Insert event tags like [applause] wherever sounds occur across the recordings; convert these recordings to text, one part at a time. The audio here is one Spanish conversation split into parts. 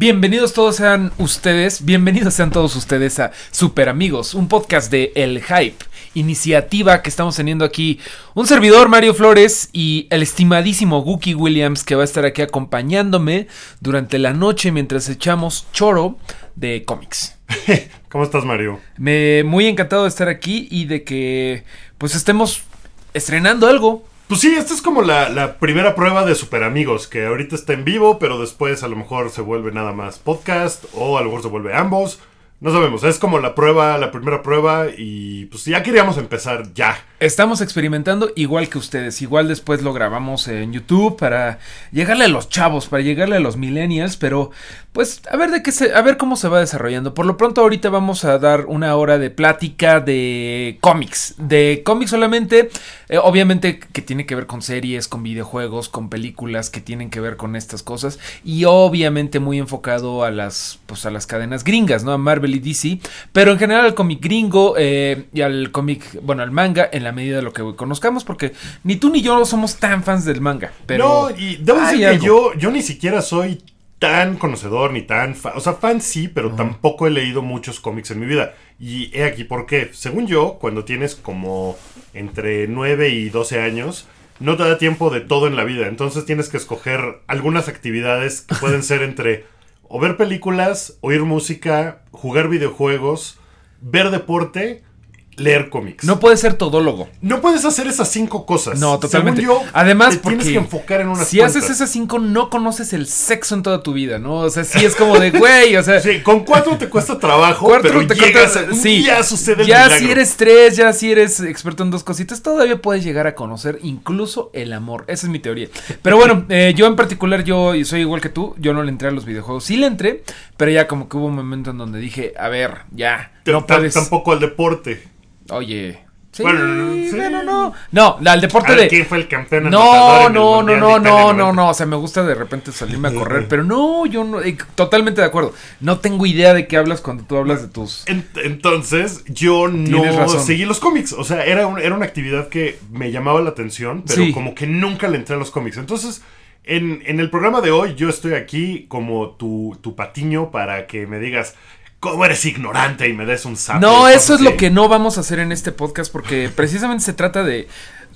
Bienvenidos todos sean ustedes, bienvenidos sean todos ustedes a Super Amigos, un podcast de El Hype, iniciativa que estamos teniendo aquí un servidor Mario Flores y el estimadísimo Gookie Williams que va a estar aquí acompañándome durante la noche mientras echamos choro de cómics. [laughs] ¿Cómo estás, Mario? Me muy encantado de estar aquí y de que pues estemos estrenando algo. Pues sí, esta es como la, la, primera prueba de Super Amigos, que ahorita está en vivo, pero después a lo mejor se vuelve nada más podcast, o a lo mejor se vuelve ambos. No sabemos, es como la prueba, la primera prueba, y pues ya queríamos empezar ya. Estamos experimentando igual que ustedes, igual después lo grabamos en YouTube para llegarle a los chavos, para llegarle a los millennials, pero pues a ver de qué se, a ver cómo se va desarrollando. Por lo pronto ahorita vamos a dar una hora de plática de cómics, de cómics solamente, eh, obviamente que tiene que ver con series, con videojuegos, con películas que tienen que ver con estas cosas y obviamente muy enfocado a las pues a las cadenas gringas, ¿no? A Marvel y DC, pero en general al cómic gringo eh, y al cómic, bueno, al manga en la medida de lo que conozcamos, porque ni tú ni yo somos tan fans del manga. Pero no, y debo decir que yo, yo ni siquiera soy tan conocedor ni tan fan. O sea, fan sí, pero tampoco he leído muchos cómics en mi vida. Y he aquí por qué. Según yo, cuando tienes como entre 9 y 12 años, no te da tiempo de todo en la vida. Entonces tienes que escoger algunas actividades que pueden ser entre o ver películas, oír música, jugar videojuegos, ver deporte leer cómics. No puedes ser todólogo. No puedes hacer esas cinco cosas. No, totalmente. Según yo, Además, te tienes que enfocar en una Si haces esas cinco, no conoces el sexo en toda tu vida, ¿no? O sea, sí es como de, güey, o sea. Sí, con cuatro te cuesta trabajo, cuatro pero te llegas, sí, ya sucede el Ya si eres tres, ya si eres experto en dos cositas, todavía puedes llegar a conocer incluso el amor. Esa es mi teoría. Pero bueno, [laughs] eh, yo en particular, yo soy igual que tú, yo no le entré a los videojuegos. Sí le entré, pero ya como que hubo un momento en donde dije, a ver, ya. No puedes... Tampoco al deporte. Oye, Sí, bueno, sí. no. No, al deporte de. ¿Quién fue el campeón? No, no, no, no, no, no, no. O sea, me gusta de repente salirme a correr, pero no, yo no. Eh, totalmente de acuerdo. No tengo idea de qué hablas cuando tú hablas de tus. entonces, yo no seguí los cómics. O sea, era, era una actividad que me llamaba la atención, pero como que nunca le entré a los cómics. Entonces. En, en, el programa de hoy yo estoy aquí como tu, tu patiño para que me digas, ¿Cómo eres ignorante y me des un sapo? No, eso es lo que no vamos a hacer en este podcast porque precisamente se trata de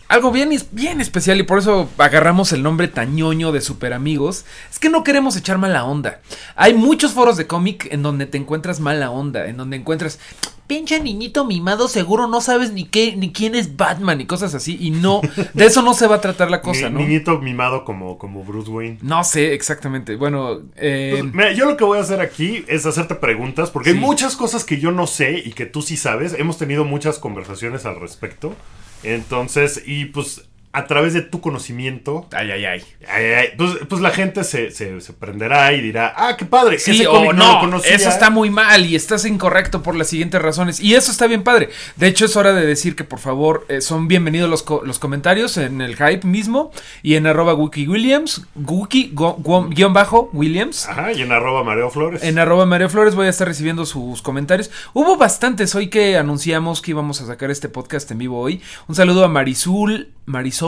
algo bien, bien especial y por eso agarramos el nombre tañoño de super amigos. Es que no queremos echar mala onda. Hay muchos foros de cómic en donde te encuentras mala onda, en donde encuentras pinche niñito mimado, seguro no sabes ni qué, ni quién es Batman y cosas así. Y no, de eso no se va a tratar la cosa, ¿no? Niñito mimado como, como Bruce Wayne. No sé, exactamente. Bueno, eh... Pues, mira, yo lo que voy a hacer aquí es hacerte preguntas, porque hay muchas cosas que yo no sé y que tú sí sabes. Hemos tenido muchas conversaciones al respecto. Entonces, y pues a través de tu conocimiento. Ay, ay, ay. ay, ay pues, pues, la gente se, se, se, prenderá y dirá, ah, qué padre. Sí, o no, no eso está muy mal y estás incorrecto por las siguientes razones. Y eso está bien padre. De hecho, es hora de decir que por favor eh, son bienvenidos los, los, comentarios en el hype mismo y en arroba Wiki Williams, Wiki guion bajo Williams. Ajá, y en arroba Mario Flores. En arroba Mario Flores voy a estar recibiendo sus comentarios. Hubo bastantes hoy que anunciamos que íbamos a sacar este podcast en vivo hoy. Un saludo a Marizul Marisol,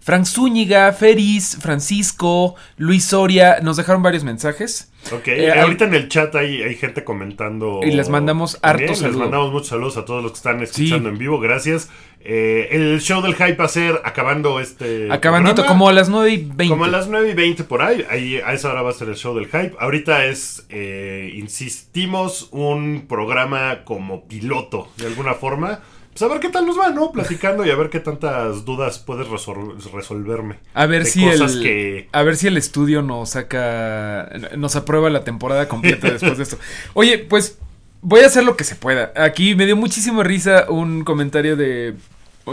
Frank Zúñiga, Feris, Francisco, Luis Soria, nos dejaron varios mensajes. Ok, eh, ahorita en el chat hay, hay, gente comentando. Y les mandamos hartos saludos. Les mandamos muchos saludos a todos los que están escuchando en vivo, gracias. Eh, el show del hype va a ser acabando este. Acabandito, como a las 9 y 20. Como a las 9 y 20 por ahí. ahí. A esa hora va a ser el show del hype. Ahorita es, eh, insistimos, un programa como piloto, de alguna forma. Pues a ver qué tal nos va, ¿no? Platicando y a ver qué tantas dudas puedes resolverme. A ver si el a ver si el estudio nos saca nos aprueba la temporada completa [laughs] después de esto. Oye, pues voy a hacer lo que se pueda. Aquí me dio muchísima risa un comentario de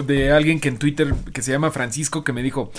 de alguien que en Twitter que se llama Francisco que me dijo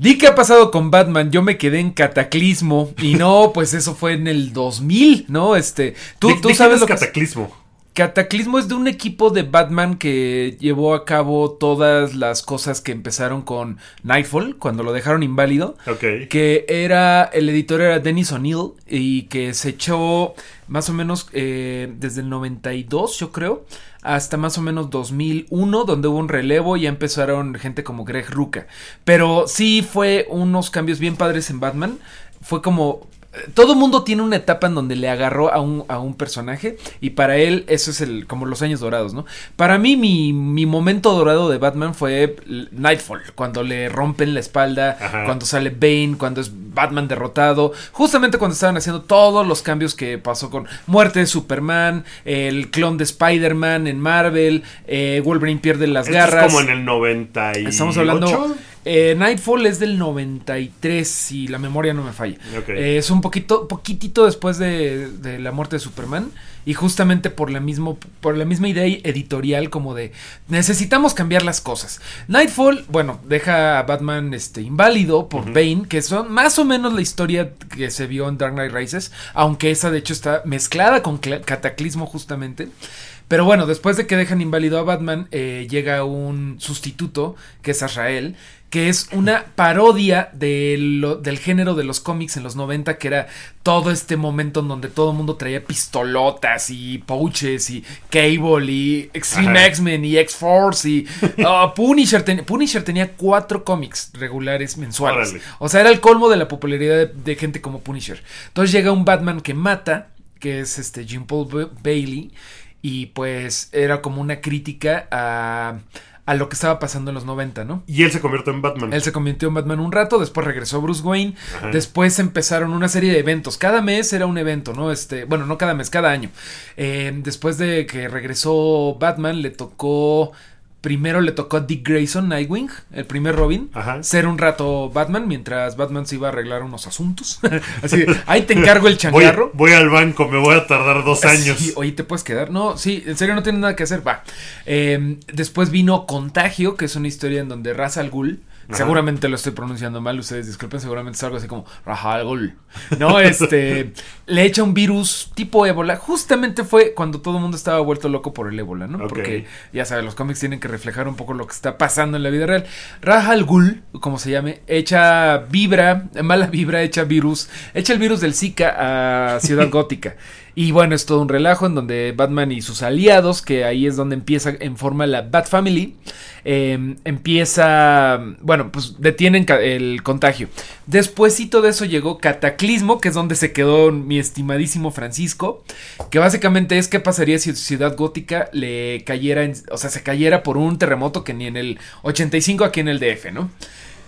Di qué ha pasado con Batman, yo me quedé en cataclismo y no, pues eso fue en el 2000, ¿no? Este, tú, tú sabes lo cataclismo. Cataclismo es de un equipo de Batman que llevó a cabo todas las cosas que empezaron con Nightfall, cuando lo dejaron inválido. Ok. Que era, el editor era Dennis O'Neill y que se echó más o menos eh, desde el 92, yo creo, hasta más o menos 2001, donde hubo un relevo y ya empezaron gente como Greg Ruca. Pero sí fue unos cambios bien padres en Batman. Fue como todo mundo tiene una etapa en donde le agarró a un, a un personaje y para él eso es el como los años dorados, ¿no? Para mí mi, mi momento dorado de Batman fue Nightfall, cuando le rompen la espalda, Ajá. cuando sale Bane, cuando es Batman derrotado, justamente cuando estaban haciendo todos los cambios que pasó con muerte de Superman, el clon de Spider-Man en Marvel, eh, Wolverine pierde las Esto garras. es como en el 98. Estamos hablando. Eh, Nightfall es del 93, si la memoria no me falla. Eh, es un poquito, poquitito después de, de la muerte de Superman. Y justamente por la, mismo, por la misma idea editorial, como de necesitamos cambiar las cosas. Nightfall, bueno, deja a Batman este, inválido por Bane, que son más o menos la historia que se vio en Dark Knight Rises, aunque esa de hecho está mezclada con Cataclismo justamente. Pero bueno, después de que dejan inválido a Batman, eh, llega un sustituto, que es Azrael, que es una parodia de lo- del género de los cómics en los 90, que era todo este momento en donde todo el mundo traía pistolotas y pouches y Cable y Extreme. X-Men y X-Force y ah, [laughs] Punisher. ten- Punisher tenía cuatro cómics regulares mensuales. Órale. O sea, era el colmo de la popularidad de, de gente como Punisher. Entonces llega un Batman que mata, que es este Jim Paul Ba- Bailey, y pues era como una crítica a, a lo que estaba pasando en los 90, ¿no? Y él se convierte en Batman. Él se convirtió en Batman un rato, después regresó Bruce Wayne, Ajá. después empezaron una serie de eventos, cada mes era un evento, ¿no? Este, bueno, no cada mes, cada año. Eh, después de que regresó Batman, le tocó, primero le tocó a Dick Grayson, Nightwing, el primer Robin, Ajá. ser un rato Batman, mientras Batman se iba a arreglar unos asuntos. [laughs] Así, de, ahí te encargo el Voy, changarro. voy al banco, me voy a tardar dos años. Sí, oye, ¿te puedes quedar? No, sí, en serio no tienes nada que hacer, va. Eh, después vino Contagio, que es una historia en donde Ra's al Ghul, Ajá. seguramente lo estoy pronunciando mal, ustedes disculpen, seguramente es algo así como Ra's al Ghul. No, [laughs] este, le echa un virus tipo ébola. Justamente fue cuando todo el mundo estaba vuelto loco por el ébola, ¿no? Porque, ya sabes, los cómics tienen que reflejar un poco lo que está pasando en la vida real. Ra's al Ghul, como se llame, echa vibra, mala vibra, echa virus, echa el virus del Zika a Ciudad [laughs] Gótica. Y bueno, es todo un relajo en donde Batman y sus aliados, que ahí es donde empieza en forma la Bat Family, eh, empieza, bueno, pues detienen el contagio. Despuésito de eso llegó Cataclismo, que es donde se quedó mi estimadísimo Francisco, que básicamente es qué pasaría si Ciudad Gótica le cayera, o sea, se cayera por un terremoto que ni en el 85 aquí en el DF, ¿no?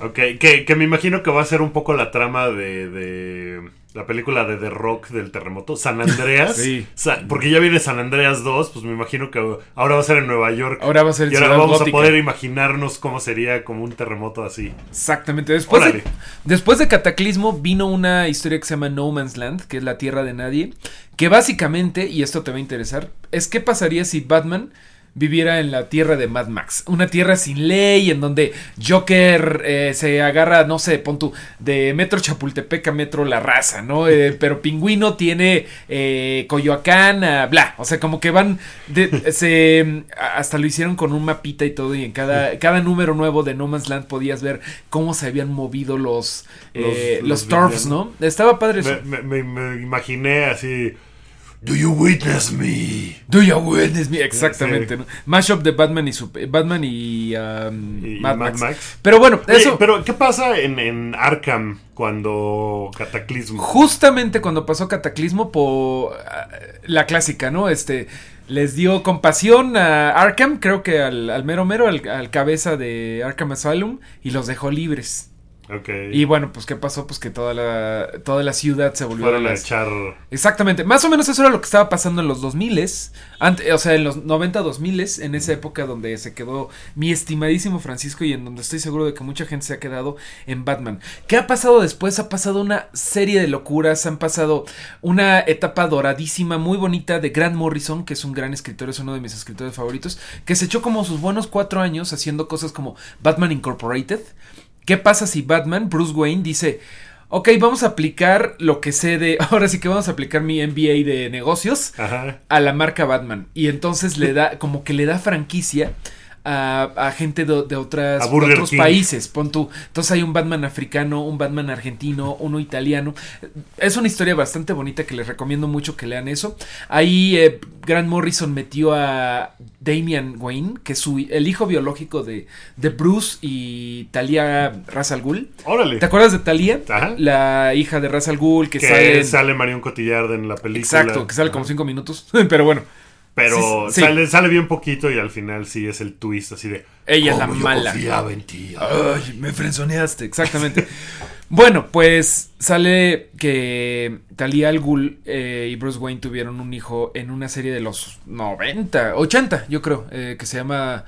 Ok, que, que me imagino que va a ser un poco la trama de la película de The Rock del terremoto, San Andreas. [laughs] Sí. Porque ya viene San Andreas 2, pues me imagino que ahora va a ser en Nueva York. Ahora va a ser y ahora vamos Gótica. a poder imaginarnos cómo sería como un terremoto así. Exactamente. Después de, después de Cataclismo vino una historia que se llama No Man's Land, que es la tierra de nadie, que básicamente, y esto te va a interesar, es qué pasaría si Batman viviera en la tierra de Mad Max. Una tierra sin ley, en donde Joker eh, se agarra, no sé, pon tú, de Metro Chapultepec a Metro La Raza, ¿no? Eh, [laughs] pero Pingüino tiene eh, Coyoacán, a bla. O sea, como que van, de- se, hasta lo hicieron con un mapita y todo, y en cada, cada número nuevo de No Man's Land podías ver cómo se habían movido los, eh, Los- los, los villanos. ¿no? Estaba padre eso. Me- me- me imaginé así. Do you witness me? Do you witness me? Exactamente, ¿no? Mashup de Batman y Sup- Batman y, um, Y Mad, Mad Max. Max. Pero bueno, Oye, eso. pero ¿qué pasa en, en Arkham cuando Cataclismo? Justamente cuando pasó Cataclismo por la clásica, ¿no? Este les dio compasión a Arkham, creo que al, al mero mero, al, al cabeza de Arkham Asylum, y los dejó libres. Y bueno, pues qué pasó, pues que toda la toda la ciudad se volvió fueron a las- echar. Exactamente, más o menos eso era lo que estaba pasando en los 2000 ante, o sea, en los 90 2000 en esa época donde se quedó mi estimadísimo Francisco y en donde estoy seguro de que mucha gente se ha quedado en Batman. ¿Qué ha pasado después? Ha pasado una serie de locuras, han pasado una etapa doradísima, muy bonita de Grant Morrison, que es un gran escritor, es uno de mis escritores favoritos, que se echó como sus buenos cuatro años haciendo cosas como Batman Incorporated. ¿Qué pasa si Batman, Bruce Wayne, dice, ok, vamos a aplicar lo que sé de, [laughs] ahora sí que vamos a aplicar mi MBA de negocios Ajá. a la marca Batman? Y entonces le da, como que le da franquicia a, gente de, otras, de otros King. países. Pon tú. Entonces hay un Batman africano, un Batman argentino, uno italiano. Es una historia bastante bonita que les recomiendo mucho que lean eso. Ahí eh, Grant Morrison metió a Damian Wayne, que es su, el hijo biológico de, de Bruce y Talia Ra's al Ghul. Órale. ¿Te acuerdas de Talia? Ajá. La hija de Ra's al Ghul que, que sale... en- sale Marion Cotillard en la película. Exacto, que sale como cinco minutos. [laughs] Pero bueno, Pero Sí, sí. Sale, sale bien poquito y al final sí es el twist así de. Ella es la "Cómo yo mala". confiaba en ti. Ay, me frenzoneaste, exactamente. [laughs] bueno, pues sale que Talia al Ghul eh, y Bruce Wayne tuvieron un hijo en una serie de los 90, 80, yo creo, eh, que se llama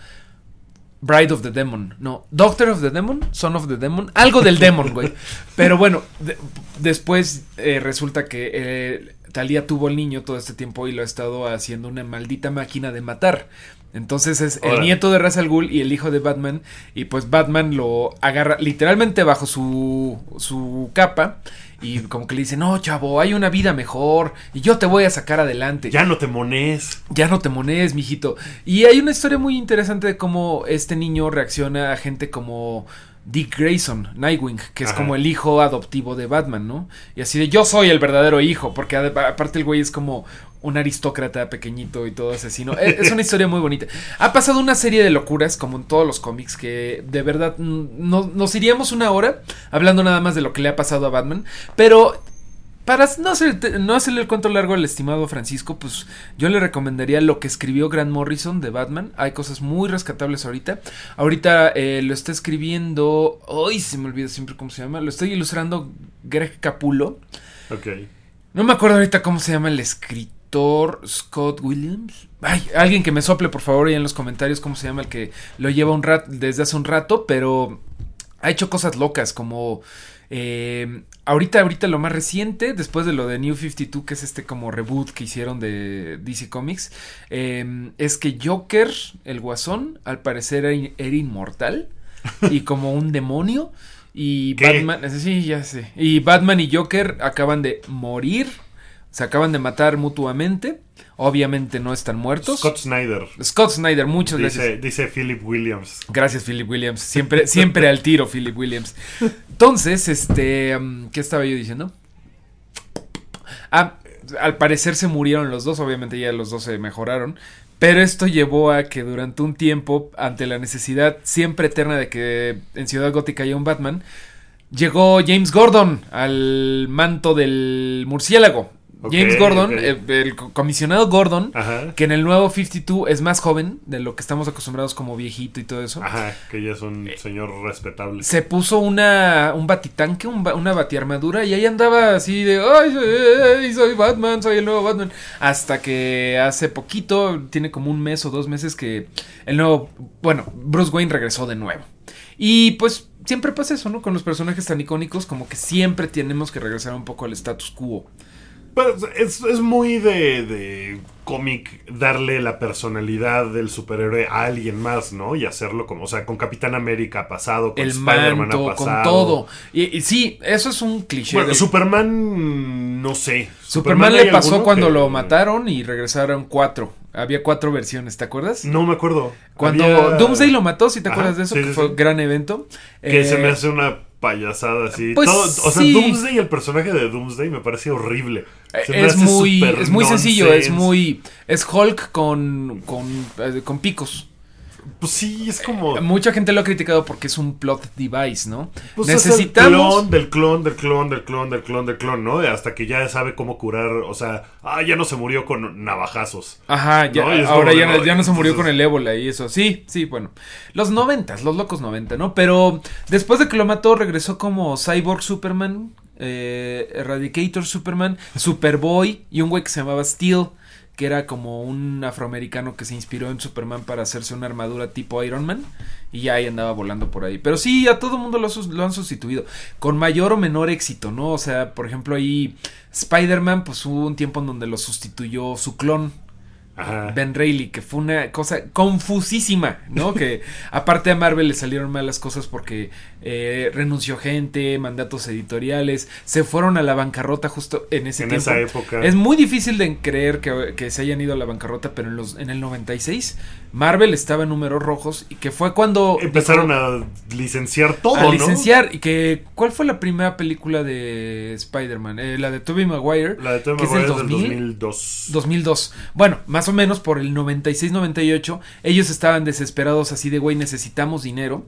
Bride of the Demon. No, Doctor of the Demon, Son of the Demon, algo del Demon, güey. [laughs] Pero bueno, de- después eh, resulta que eh, Talia tuvo el niño todo este tiempo y lo ha estado haciendo una maldita máquina de matar. Entonces es el nieto de Ra's al Ghul y el hijo de Batman. Y pues Batman lo agarra literalmente bajo su, su capa. Y como que le dice, no, chavo, hay una vida mejor. Y yo te voy a sacar adelante. Ya no te mones. Ya no te monees, mijito. Y hay una historia muy interesante de cómo este niño reacciona a gente como Dick Grayson, Nightwing, que es Ajá. como el hijo adoptivo de Batman, ¿no? Y así de yo soy el verdadero hijo, porque aparte el güey es como un aristócrata pequeñito y todo asesino. Es, es una historia muy bonita. Ha pasado una serie de locuras, como en todos los cómics, que de verdad no, nos iríamos una hora hablando nada más de lo que le ha pasado a Batman, pero para no, hacer, no hacerle el cuento largo al estimado Francisco, pues yo le recomendaría lo que escribió Grant Morrison de Batman. Hay cosas muy rescatables ahorita. Ahorita eh, lo está escribiendo. Ay, se me olvida siempre cómo se llama. Lo estoy ilustrando Greg Capulo. Ok. No me acuerdo ahorita cómo se llama el escritor Scott Williams. Ay, alguien que me sople por favor ahí en los comentarios cómo se llama el que lo lleva un rat desde hace un rato, pero ha hecho cosas locas como eh, ahorita ahorita lo más reciente después de lo de New 52 que es este como reboot que hicieron de DC Comics eh, es que Joker el Guasón al parecer era, era inmortal [laughs] y como un demonio y ¿Qué? Batman sí ya sé y Batman y Joker acaban de morir se acaban de matar mutuamente obviamente no están muertos Scott Snyder. Scott Snyder muchas gracias Dice, dice Philip Williams. Gracias, Philip Williams. Siempre, [laughs] siempre al tiro, Philip Williams. Entonces, este, um, ¿qué estaba yo diciendo? Ah, al parecer se murieron los dos, obviamente ya los dos se mejoraron. Pero esto llevó a que durante un tiempo, ante la necesidad siempre eterna de que en Ciudad Gótica haya un Batman, llegó James Gordon al manto del murciélago. James Gordon, eh, el co- comisionado Gordon, Ajá. que en el nuevo 52 es más joven de lo que estamos acostumbrados como viejito y todo eso. Ajá, que ya es un Eh, señor respetable. Se puso una un batitanque, un ba- una batiarmadura y ahí andaba así de, ay, ay, soy Batman, soy el nuevo Batman. Hasta que hace poquito, tiene como un mes o dos meses que el nuevo, bueno, Bruce Wayne regresó de nuevo. Y pues siempre pasa eso, ¿no? Con los personajes tan icónicos como que siempre tenemos que regresar un poco al status quo. Pero es, es muy de, de cómic darle la personalidad del superhéroe a alguien más, ¿no? Y hacerlo como, o sea, con Capitán América ha pasado, con Spider-Man ha con pasado. todo. Y, y sí, eso es un cliché. Bueno, Superman, no sé. Superman le pasó cuando que- lo mataron y regresaron cuatro. Había cuatro versiones, ¿te acuerdas? No me acuerdo. Cuando Había- Doomsday lo mató, si te Ajá, acuerdas de eso, sí, que sí, fue un gran evento. Que Eh, se me hace una payasada así. pues, Todo- o sea, sí. Doomsday, el personaje de Doomsday me parece horrible. Se me es muy, es muy sencillo, nonsense. es muy, es Hulk con, con, eh, con picos. Pues sí, es como. Mucha gente lo ha criticado porque es un plot device, ¿no? Pues es el Necesitamos, clon del clon del clon del clon del clon del clon, ¿no? Hasta que ya sabe cómo curar, o sea, ah, ya no se murió con navajazos. Ajá, ya, No, ahora como ya, no, ya no se murió entonces- con el ébola y eso. Sí, sí, bueno. Los noventas, los locos noventa, ¿no? Pero después de que lo mató, regresó como Cyborg Superman, eh, Eradicator Superman, Superboy y un güey que se llamaba Steel, que era como un afroamericano que se inspiró en Superman para hacerse una armadura tipo Iron Man. Y ya ahí andaba volando por ahí. Pero sí, a todo mundo lo, lo han sustituido. Con mayor o menor éxito, ¿no? O sea, por ejemplo, ahí Spider-Man, pues hubo un tiempo en donde lo sustituyó su clon, Ajá. Ben Reilly, que fue una cosa confusísima, ¿no? que [laughs] aparte a Marvel le salieron malas cosas porque eh, renunció gente, mandatos editoriales, se fueron a la bancarrota justo en ese en tiempo. esa época. Es muy difícil de creer que, que se hayan ido a la bancarrota, pero en, los, en el 96 Marvel estaba en números rojos y que fue cuando empezaron a licenciar todo, a licenciar y que ¿cuál fue la primera película de Spider-Man? Eh, la de Tobey Maguire, la de Tobey que es Maguire del del 2000, 2002. 2002. Bueno, más o menos por el 96-98 ellos estaban desesperados así de güey, necesitamos dinero.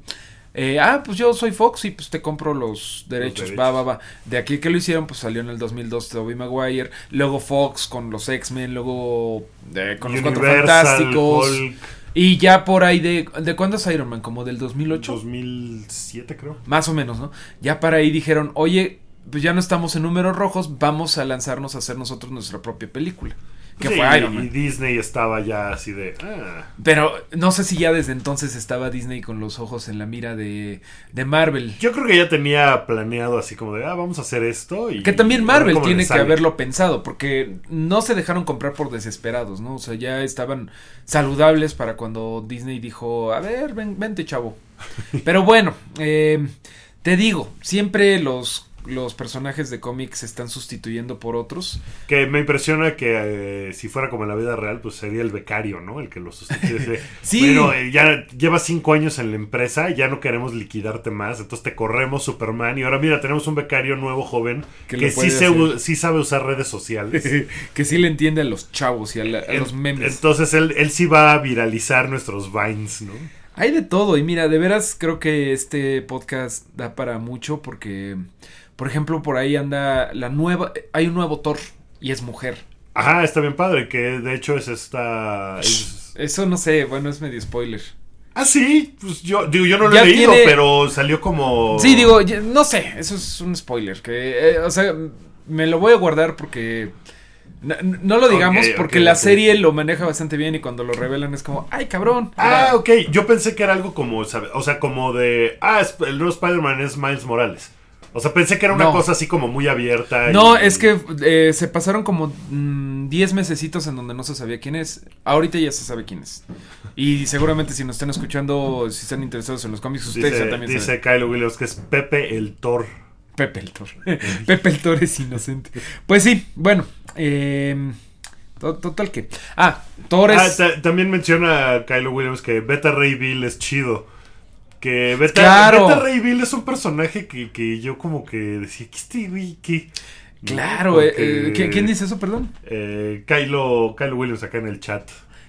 Eh, ah, pues yo soy Fox y pues te compro los derechos. derechos. Va, va, va. De aquí que lo hicieron, pues salió en el 2002 Tobey Maguire. Luego Fox con los X-Men. Luego eh, con los Cuatro Fantásticos. Hulk, Y ya por ahí de... ¿De cuándo es Iron Man? ¿Como del 2008? 2007 creo. Más o menos, ¿no? Ya para ahí dijeron, oye, pues ya no estamos en números rojos, vamos a lanzarnos a hacer nosotros nuestra propia película. Que Sí, fue Iron y Man. Disney estaba ya así de... ah. Pero no sé si ya desde entonces estaba Disney con los ojos en la mira de, de Marvel. Yo creo que ya tenía planeado así como de, ah, vamos a hacer esto. Y, Que también y Marvel tiene que haberlo pensado, porque no se dejaron comprar por desesperados, ¿no? O sea, ya estaban saludables para cuando Disney dijo, a ver, ven, vente chavo. [laughs] Pero bueno, eh, te digo, siempre los, los personajes de cómics se están sustituyendo por otros. Que me impresiona que eh, si fuera como en la vida real, pues sería el becario, ¿no? El que lo sustituye. [laughs] Sí. Bueno, eh, ya llevas cinco años en la empresa, ya no queremos liquidarte más, entonces te corremos Superman y ahora mira, tenemos un becario nuevo joven Que sí, se sí sabe usar redes sociales. [laughs] que sí le entiende a los chavos y a, la- a los memes. Entonces él, él sí va a viralizar nuestros vines, ¿no? Hay de todo y mira, de veras creo que este podcast da para mucho porque, por ejemplo, por ahí anda la nueva, hay un nuevo Thor y es mujer. Ajá, está bien padre, que de hecho es esta... es- Eso no sé, bueno, es medio spoiler. Ah, sí, pues yo, digo, yo no lo Ya he leído, tiene- pero salió como... Sí, digo, no sé, eso es un spoiler, que, eh, o sea, me lo voy a guardar porque... No, no lo digamos porque la serie lo maneja bastante bien y cuando lo revelan es como, ay cabrón. Ah, ok. Yo pensé que era algo como, o sea, como de, ah, el nuevo Spider-Man es Miles Morales. O sea, pensé que era una No. cosa así como muy abierta. No, y- es que eh, se pasaron como mm, 10 mesecitos en donde no se sabía quién es. Ahorita ya se sabe quién es. Y seguramente si nos están escuchando, si están interesados en los cómics, ustedes ya Dice, también dice saben. Kylo Williams que es Pepe el Thor. Pepe el Thor. [laughs] Pepe el Thor es inocente. Pues sí, bueno. eh, to- total que... Ah, Thor Ah, es... ta- también menciona Kylo Williams que Beta Ray Bill es chido. Que Beta, Claro. Beta Ray Bill es un personaje que, que yo como que decía, ¿qué este güey? ¿Qué? ¿No? Claro, eh, Porque, eh, ¿qui- ¿quién dice eso, perdón? Eh, Kylo, Kylo Williams acá en el chat.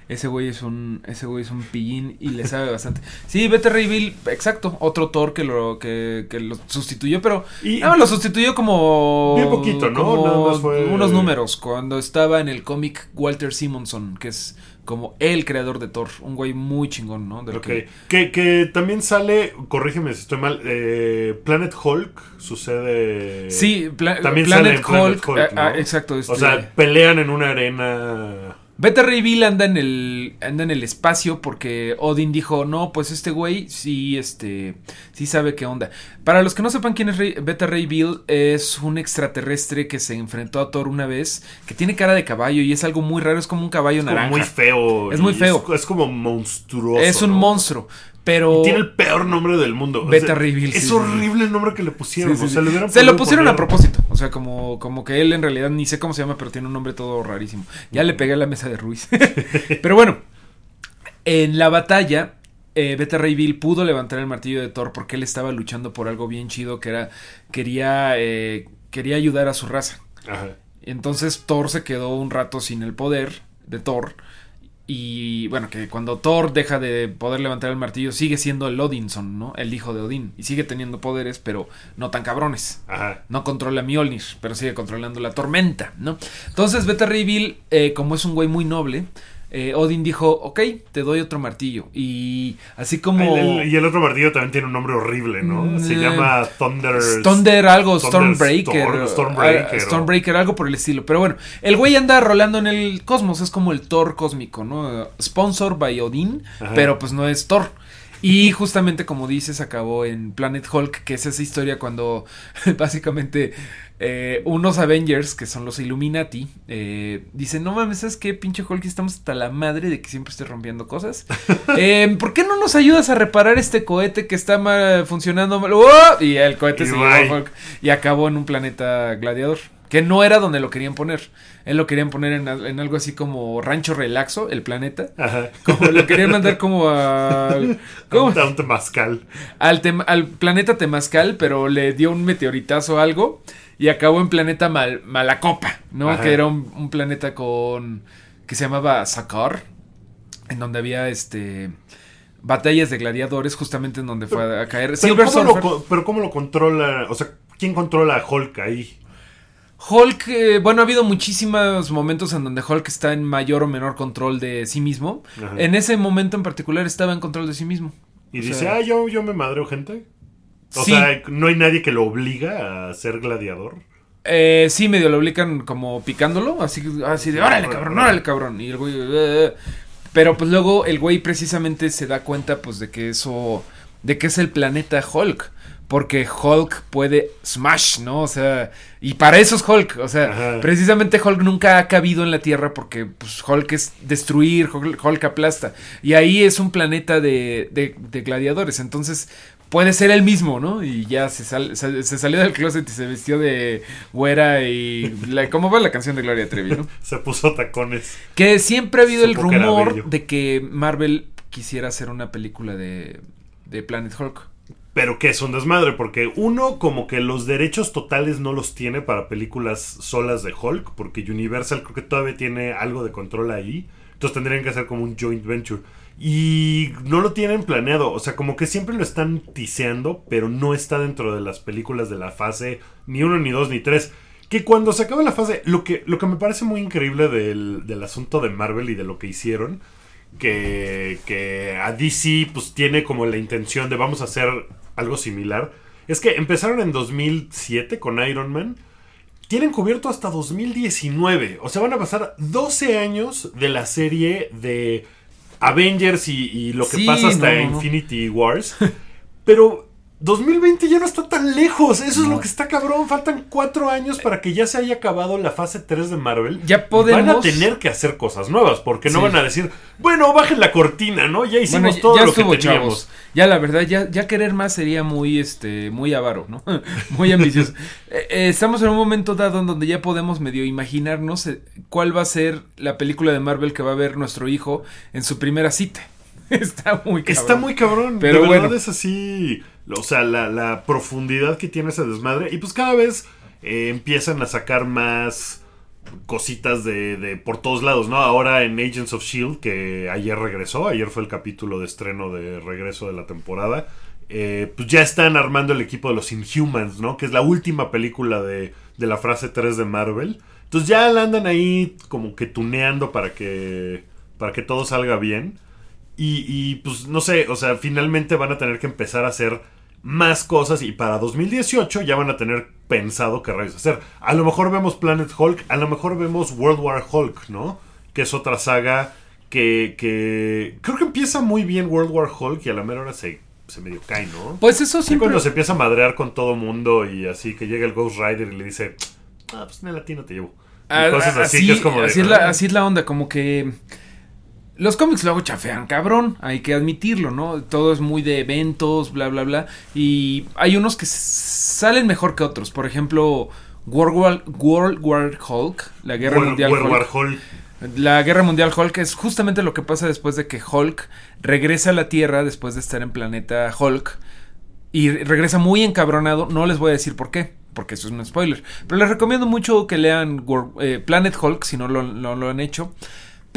Ese güey es un ese güey es un pillín y le sabe bastante. Sí, Beta Ray Bill, exacto, otro Thor que lo que, que lo sustituyó, pero Y- más lo sustituyó como Bien poquito, ¿no? como Nada más fue- unos números cuando estaba en el cómic Walter Simonson, que es como el creador de Thor, un güey muy chingón, ¿no? De lo Ok. que- Que, que también sale, corrígeme si estoy mal, eh, Planet Hulk sucede... Sí, Pla- también sale en Planet Hulk, Hulk, ah, ah, exacto, O este- sea, pelean en una arena... Beta Ray Bill anda en el anda en el espacio porque Odin dijo, "No, pues este güey sí este sí sabe qué onda." Para los que no sepan quién es Ray- Beta Ray Bill, es un extraterrestre que se enfrentó a Thor una vez, que tiene cara de caballo y es algo muy raro, es como un caballo Es como naranja. muy feo. Es muy feo. Es, es como monstruoso. es un ¿no? monstruo, pero tiene el peor nombre del mundo. O Beta sea, Ray Bill, Es sí, sí. horrible el nombre que le pusieron. Sí, o sea, le Se lo pusieron a propósito. O sea, como, como que él en realidad ni sé cómo se llama, pero tiene un nombre todo rarísimo. Ya le pegué a la mesa de Ruiz. [laughs] pero bueno, en la batalla, eh, Beta Ray Bill pudo levantar el martillo de Thor porque él estaba luchando por algo bien chido que era. Quería, eh, quería ayudar a su raza. Ajá. Entonces Thor se quedó un rato sin el poder de Thor. Y bueno, que cuando Thor deja de poder levantar el martillo, sigue siendo el Odinson, ¿no? El hijo de Odín. Y sigue teniendo poderes, pero no tan cabrones. Ajá. No controla Mjolnir, pero sigue controlando la tormenta, ¿no? Entonces Beta Ray Bill, eh, como es un güey muy noble, eh, Odin dijo, ok, te doy otro martillo. Y así como... El- el- y el otro martillo también tiene un nombre horrible, ¿no? Se Mm, llama Thunder. Thunder algo, Thunder Stormbreaker. Storm- Stormbreaker, ah, o- Stormbreaker, algo por el estilo. Pero bueno, el güey anda rolando en el cosmos, es como el Thor cósmico, ¿no? Sponsor by Odin, Ajá. pero pues no es Thor. Y justamente como dices, acabó en Planet Hulk, que es esa historia cuando [laughs] básicamente eh, unos Avengers, que son los Illuminati, eh, dicen, no mames, ¿sabes qué? Pinche Hulk, estamos hasta la madre de que siempre esté rompiendo cosas. [laughs] Eh, ¿Por qué no nos ayudas a reparar este cohete que está mal, funcionando mal? ¡Oh! Y el cohete Y se llevó a Hulk y acabó en un planeta gladiador. Que no era donde lo querían poner. Él lo querían poner en, en algo así como Rancho Relaxo, el planeta. Ajá. Como lo querían mandar [laughs] como a. ¿cómo? A un temazcal. Al, tem- al planeta Temazcal, pero le dio un meteoritazo o algo. Y acabó en planeta Mal- Malacopa, ¿no? Ajá. Que era un, un planeta con. que se llamaba Sakar. En donde había este. batallas de gladiadores, justamente en donde fue a, a caer. Pero Silver ¿cómo, lo, pero ¿cómo lo controla? O sea, ¿quién controla a Hulk ahí? Hulk, eh, bueno, ha habido muchísimos momentos en donde Hulk está en mayor o menor control de sí mismo. Ajá. En ese momento en particular estaba en control de sí mismo. Y O dice, sea, ah, yo, yo me madreo gente. O Sí. sea, no hay nadie que lo obliga a ser gladiador. Eh, sí, medio lo obligan como picándolo, así, así de, órale cabrón, órale cabrón. Y el güey, "Eh". pero pues luego el güey precisamente se da cuenta pues de que eso, de que es el planeta Hulk. Porque Hulk puede smash, ¿no? O sea, y para eso es Hulk. O sea, Ajá. precisamente Hulk nunca ha cabido en la Tierra porque pues, Hulk es destruir, Hulk, Hulk aplasta. Y ahí es un planeta de, de- de gladiadores. Entonces puede ser el mismo, ¿no? Y ya se, sal- se, se salió del closet y se vistió de güera y... La, ¿Cómo va la canción de Gloria Trevi, no? [laughs] Se puso tacones. Que siempre ha habido el Supo rumor de que Marvel quisiera hacer una película de, de Planet Hulk. Pero que es un desmadre, porque uno, como que los derechos totales no los tiene para películas solas de Hulk, porque Universal creo que todavía tiene algo de control ahí. Entonces tendrían que hacer como un joint venture. Y no lo tienen planeado, o sea, como que siempre lo están tiseando, pero no está dentro de las películas de la fase ni uno, ni dos, ni tres. Que cuando se acaba la fase, lo que, lo que me parece muy increíble del, del asunto de Marvel y de lo que hicieron, que, que a DC pues tiene como la intención de vamos a hacer algo similar. Es que empezaron en 2007 con Iron Man. Tienen cubierto hasta 2019. O sea, van a pasar 12 años de la serie de Avengers y, y lo que Sí, pasa hasta no, no. Infinity Wars. [laughs] Pero 2020 ya no está tan lejos. Eso es lo que está cabrón. Faltan 4 años para que ya se haya acabado la fase 3 de Marvel. Ya podemos... Van a tener que hacer cosas nuevas, porque no Sí. van a decir, bueno, bajen la cortina, ¿no? Ya hicimos Bueno, todo ya lo que teníamos. chavos. Ya la verdad, ya, ya querer más sería muy, este, muy avaro, ¿no? [laughs] muy ambicioso. Eh, eh, estamos en un momento dado en donde ya podemos medio imaginarnos eh, cuál va a ser la película de Marvel que va a ver nuestro hijo en su primera cita. [laughs] Está muy cabrón. Está muy cabrón. Pero de verdad bueno. es así. O sea, la, la profundidad que tiene ese desmadre. Y pues cada vez eh, empiezan a sacar más cositas de, de por todos lados, ¿no? Ahora en Agents of Shield, que ayer regresó, ayer fue el capítulo de estreno de regreso de la temporada. eh, pues ya están armando el equipo de los Inhumans, ¿no? Que es la última película de, de la frase 3 de Marvel. Entonces ya la andan ahí como que tuneando para que, para que todo salga bien. Y, pues no sé, o sea, finalmente van a tener que empezar a hacer más cosas y para 2018 ya van a tener pensado qué rayos hacer. A lo mejor vemos Planet Hulk, a lo mejor vemos World War Hulk, ¿no? Que es otra saga que, que creo que empieza muy bien World War Hulk y a la mera hora se, se medio cae, ¿no? Pues eso Sí, siempre... cuando se empieza a madrear con todo mundo y así que llega el Ghost Rider y le dice, ah, pues en el latino te llevo. Y Ah, cosas así, que es como de, así, es la, "Ah". así es la onda, como que los cómics luego chafean, cabrón, hay que admitirlo, ¿no? Todo es muy de eventos, bla, bla, bla. Y hay unos que salen mejor que otros. Por ejemplo, World War, World War Hulk, la guerra World- mundial World Hulk. War Hulk. La guerra mundial Hulk es justamente lo que pasa después de que Hulk regresa a la Tierra después de estar en planeta Hulk y regresa muy encabronado. No les voy a decir por qué, porque eso es un spoiler. Pero les recomiendo mucho que lean eh, Planet Hulk si no lo, no lo han hecho.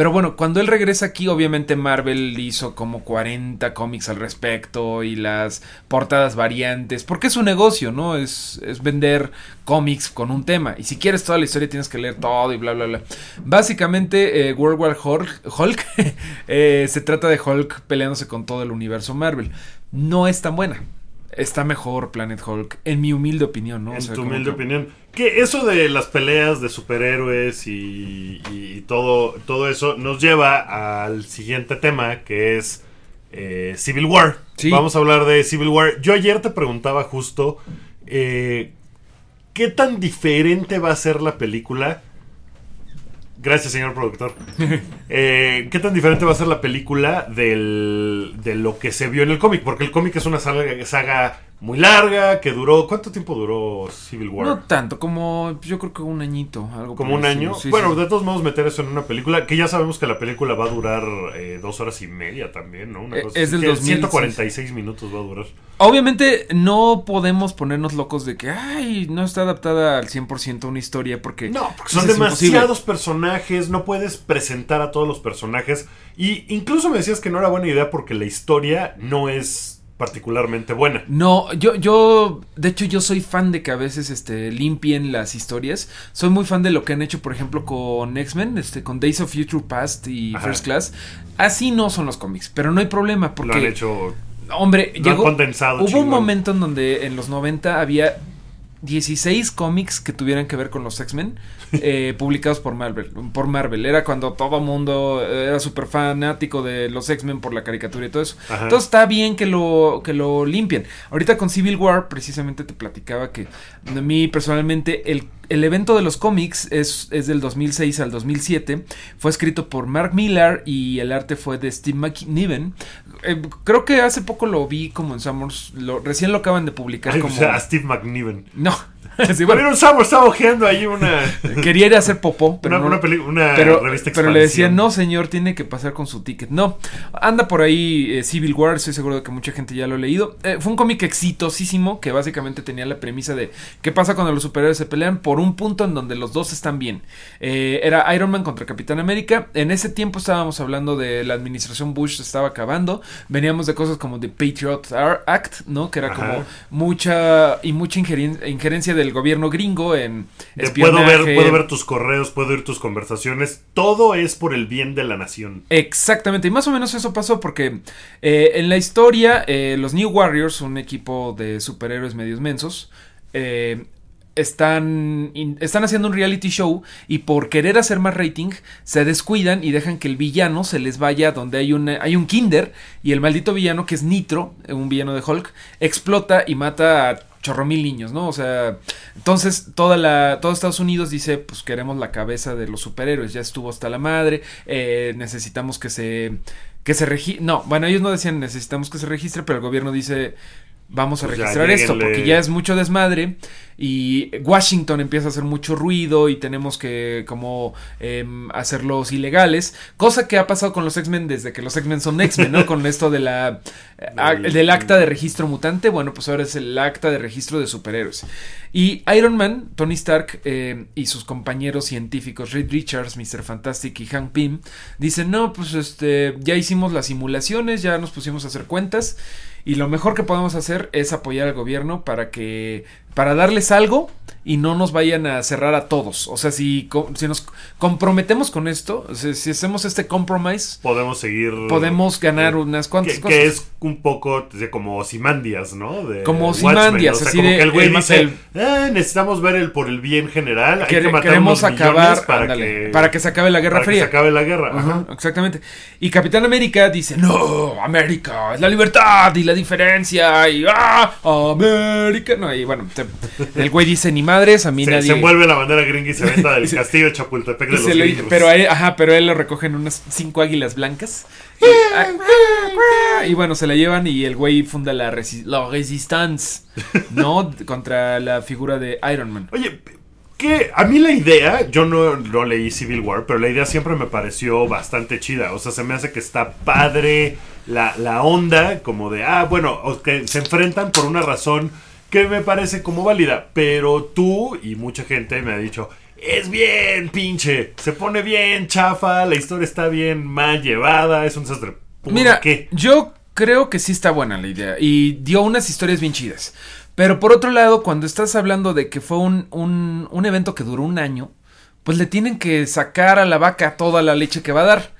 Pero bueno, cuando él regresa aquí, obviamente Marvel hizo como 40 cómics al respecto y las portadas variantes, porque es un negocio, ¿no? Es, es vender cómics con un tema. Y si quieres toda la historia tienes que leer todo y bla, bla, bla. Básicamente, eh, World War Hulk, Hulk [laughs] eh, se trata de Hulk peleándose con todo el universo Marvel. No es tan buena. Está mejor Planet Hulk, en mi humilde opinión, ¿no? O En sea, tu humilde que- opinión. Que eso de las peleas de superhéroes y, y todo, todo eso nos lleva al siguiente tema que es eh, Civil War. Sí. Vamos a hablar de Civil War. Yo ayer te preguntaba justo eh, qué tan diferente va a ser la película. Gracias, señor productor. [laughs] Eh, ¿Qué tan diferente va a ser la película del, de lo que se vio en el cómic? Porque el cómic es una saga, saga muy larga, que duró. ¿Cuánto tiempo duró Civil War? No tanto, como yo creo que un añito, algo como un año. bueno, de todos modos, meter eso en una película, que ya sabemos que la película va a durar eh, dos horas y media también, ¿no? Una eh, es del 146 minutos va a durar. Obviamente no podemos ponernos locos de que, ay, no está adaptada al 100% una historia porque... No, porque son demasiados personajes, no puedes presentar a todos los personajes. Y incluso me decías que no era buena idea porque la historia no es particularmente buena. No, yo, yo, de hecho, yo soy fan de que a veces este, limpien las historias. Soy muy fan de lo que han hecho, por ejemplo, con X-Men, este, con Days of Future Past y First Class. Así no son los cómics, pero no hay problema porque. Lo han hecho. Hombre, llegó, condensado. Hubo un momento en donde en los 90 había 16 cómics que tuvieran que ver con los X-Men [laughs] eh, publicados por Marvel, por Marvel. Era cuando todo mundo era súper fanático de los X-Men por la caricatura y todo eso. Entonces está bien que lo, que lo limpien. Ahorita con Civil War, precisamente te platicaba que a mí personalmente el, el evento de los cómics es, es, del 2006 al 2007. Fue escrito por Mark Millar y el arte fue de Steve McNiven. Eh, creo que hace poco lo vi como en Summers. Lo, recién lo acaban de publicar como. O sea, Steve McNiven. No. [laughs] sí, bueno. un Summers estaba ojeando ahí una. [laughs] Quería ir a hacer popó, pero. Una, no, una, pero, revista Pero le decían, no, señor, tiene que pasar con su ticket. No. Anda por ahí eh, Civil War, estoy seguro de que mucha gente ya lo ha leído. Eh, fue un cómic exitosísimo que básicamente tenía la premisa de qué pasa cuando los superhéroes se pelean por un punto en donde los dos están bien. era Iron Man contra Capitán América. En ese tiempo estábamos hablando de la administración Bush se estaba acabando. Veníamos de cosas como The Patriot Act, ¿no? Que era como mucha y mucha injerencia del gobierno gringo en Puedo ver, puedo ver tus correos, puedo oír tus conversaciones. Todo es por el bien de la nación. Exactamente, y más o menos eso pasó porque eh, en la historia eh, los New Warriors, un equipo de superhéroes medios mensos, eh, están, están haciendo un reality show y por querer hacer más rating se descuidan y dejan que el villano se les vaya donde hay un, hay un kinder y el maldito villano que es Nitro, un villano de Hulk, explota y mata a chorro mil niños, ¿no? O sea, entonces toda la, todo Estados Unidos dice, pues queremos la cabeza de los superhéroes, ya estuvo hasta la madre, eh, necesitamos que se, que se registre, no, bueno, ellos no decían necesitamos que se registre, pero el gobierno dice, vamos a pues registrar esto, porque ya es mucho desmadre y Washington empieza a hacer mucho ruido y tenemos que como em, hacerlos ilegales, cosa que ha pasado con los X-Men desde que los X-Men son X-Men, ¿no? [laughs] con esto de la del acta de registro mutante, bueno, pues ahora es el acta de registro de superhéroes. Y Iron Man, Tony Stark eh, y sus compañeros científicos, Reed Richards, Mr. Fantastic y Hank Pym, dicen, no, pues este, ya hicimos las simulaciones, ya nos pusimos a hacer cuentas y lo mejor que podemos hacer es apoyar al gobierno para que para darles algo y no nos vayan a cerrar a todos. O sea, si, si nos comprometemos con esto, si hacemos este compromise, podemos seguir. Podemos ganar unas cuantas cosas. Que es un poco de como Simandias, ¿no? De como Simandias, así de. el güey dice: eh, necesitamos ver el por el bien general. Hay que matar queremos acabar para, que, para que se acabe la Guerra Fría. Que se acabe la guerra. Exactamente. Y Capitán América dice: No, América es la libertad y la diferencia. Y ¡ah! América. No, y bueno, el güey dice ni madres, a mí se, nadie. Se envuelve la bandera gringa y se venta del [laughs] castillo de Chapultepec de los lo, Pero a él, ajá, pero él lo recogen unas cinco águilas blancas. Y, bueno, se la llevan y el güey funda la, la Resistance, ¿no? [laughs] Contra la figura de Iron Man. Oye, que a mí la idea, yo no, no, leí Civil War, pero la idea siempre me pareció bastante chida. O sea, se me hace que está padre la, la onda, como de, ah, bueno, que se enfrentan por una razón que me parece como válida. Pero tú y mucha gente me ha dicho, es bien pinche, se pone bien chafa, la historia está bien mal llevada, es un desastre. Mira, ¿qué? yo creo que sí está buena la idea y dio unas historias bien chidas. Pero por otro lado, cuando estás hablando de que fue un, un, un evento que duró un año, pues le tienen que sacar a la vaca toda la leche que va a dar.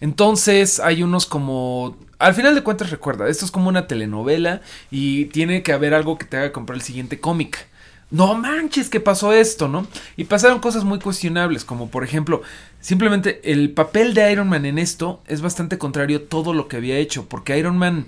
Entonces hay unos como al final de cuentas, recuerda, esto es como una telenovela y tiene que haber algo que te haga comprar el siguiente cómic. No manches que pasó esto, ¿no? Y pasaron cosas muy cuestionables, como por ejemplo, simplemente el papel de Iron Man en esto es bastante contrario a todo lo que había hecho, porque Iron Man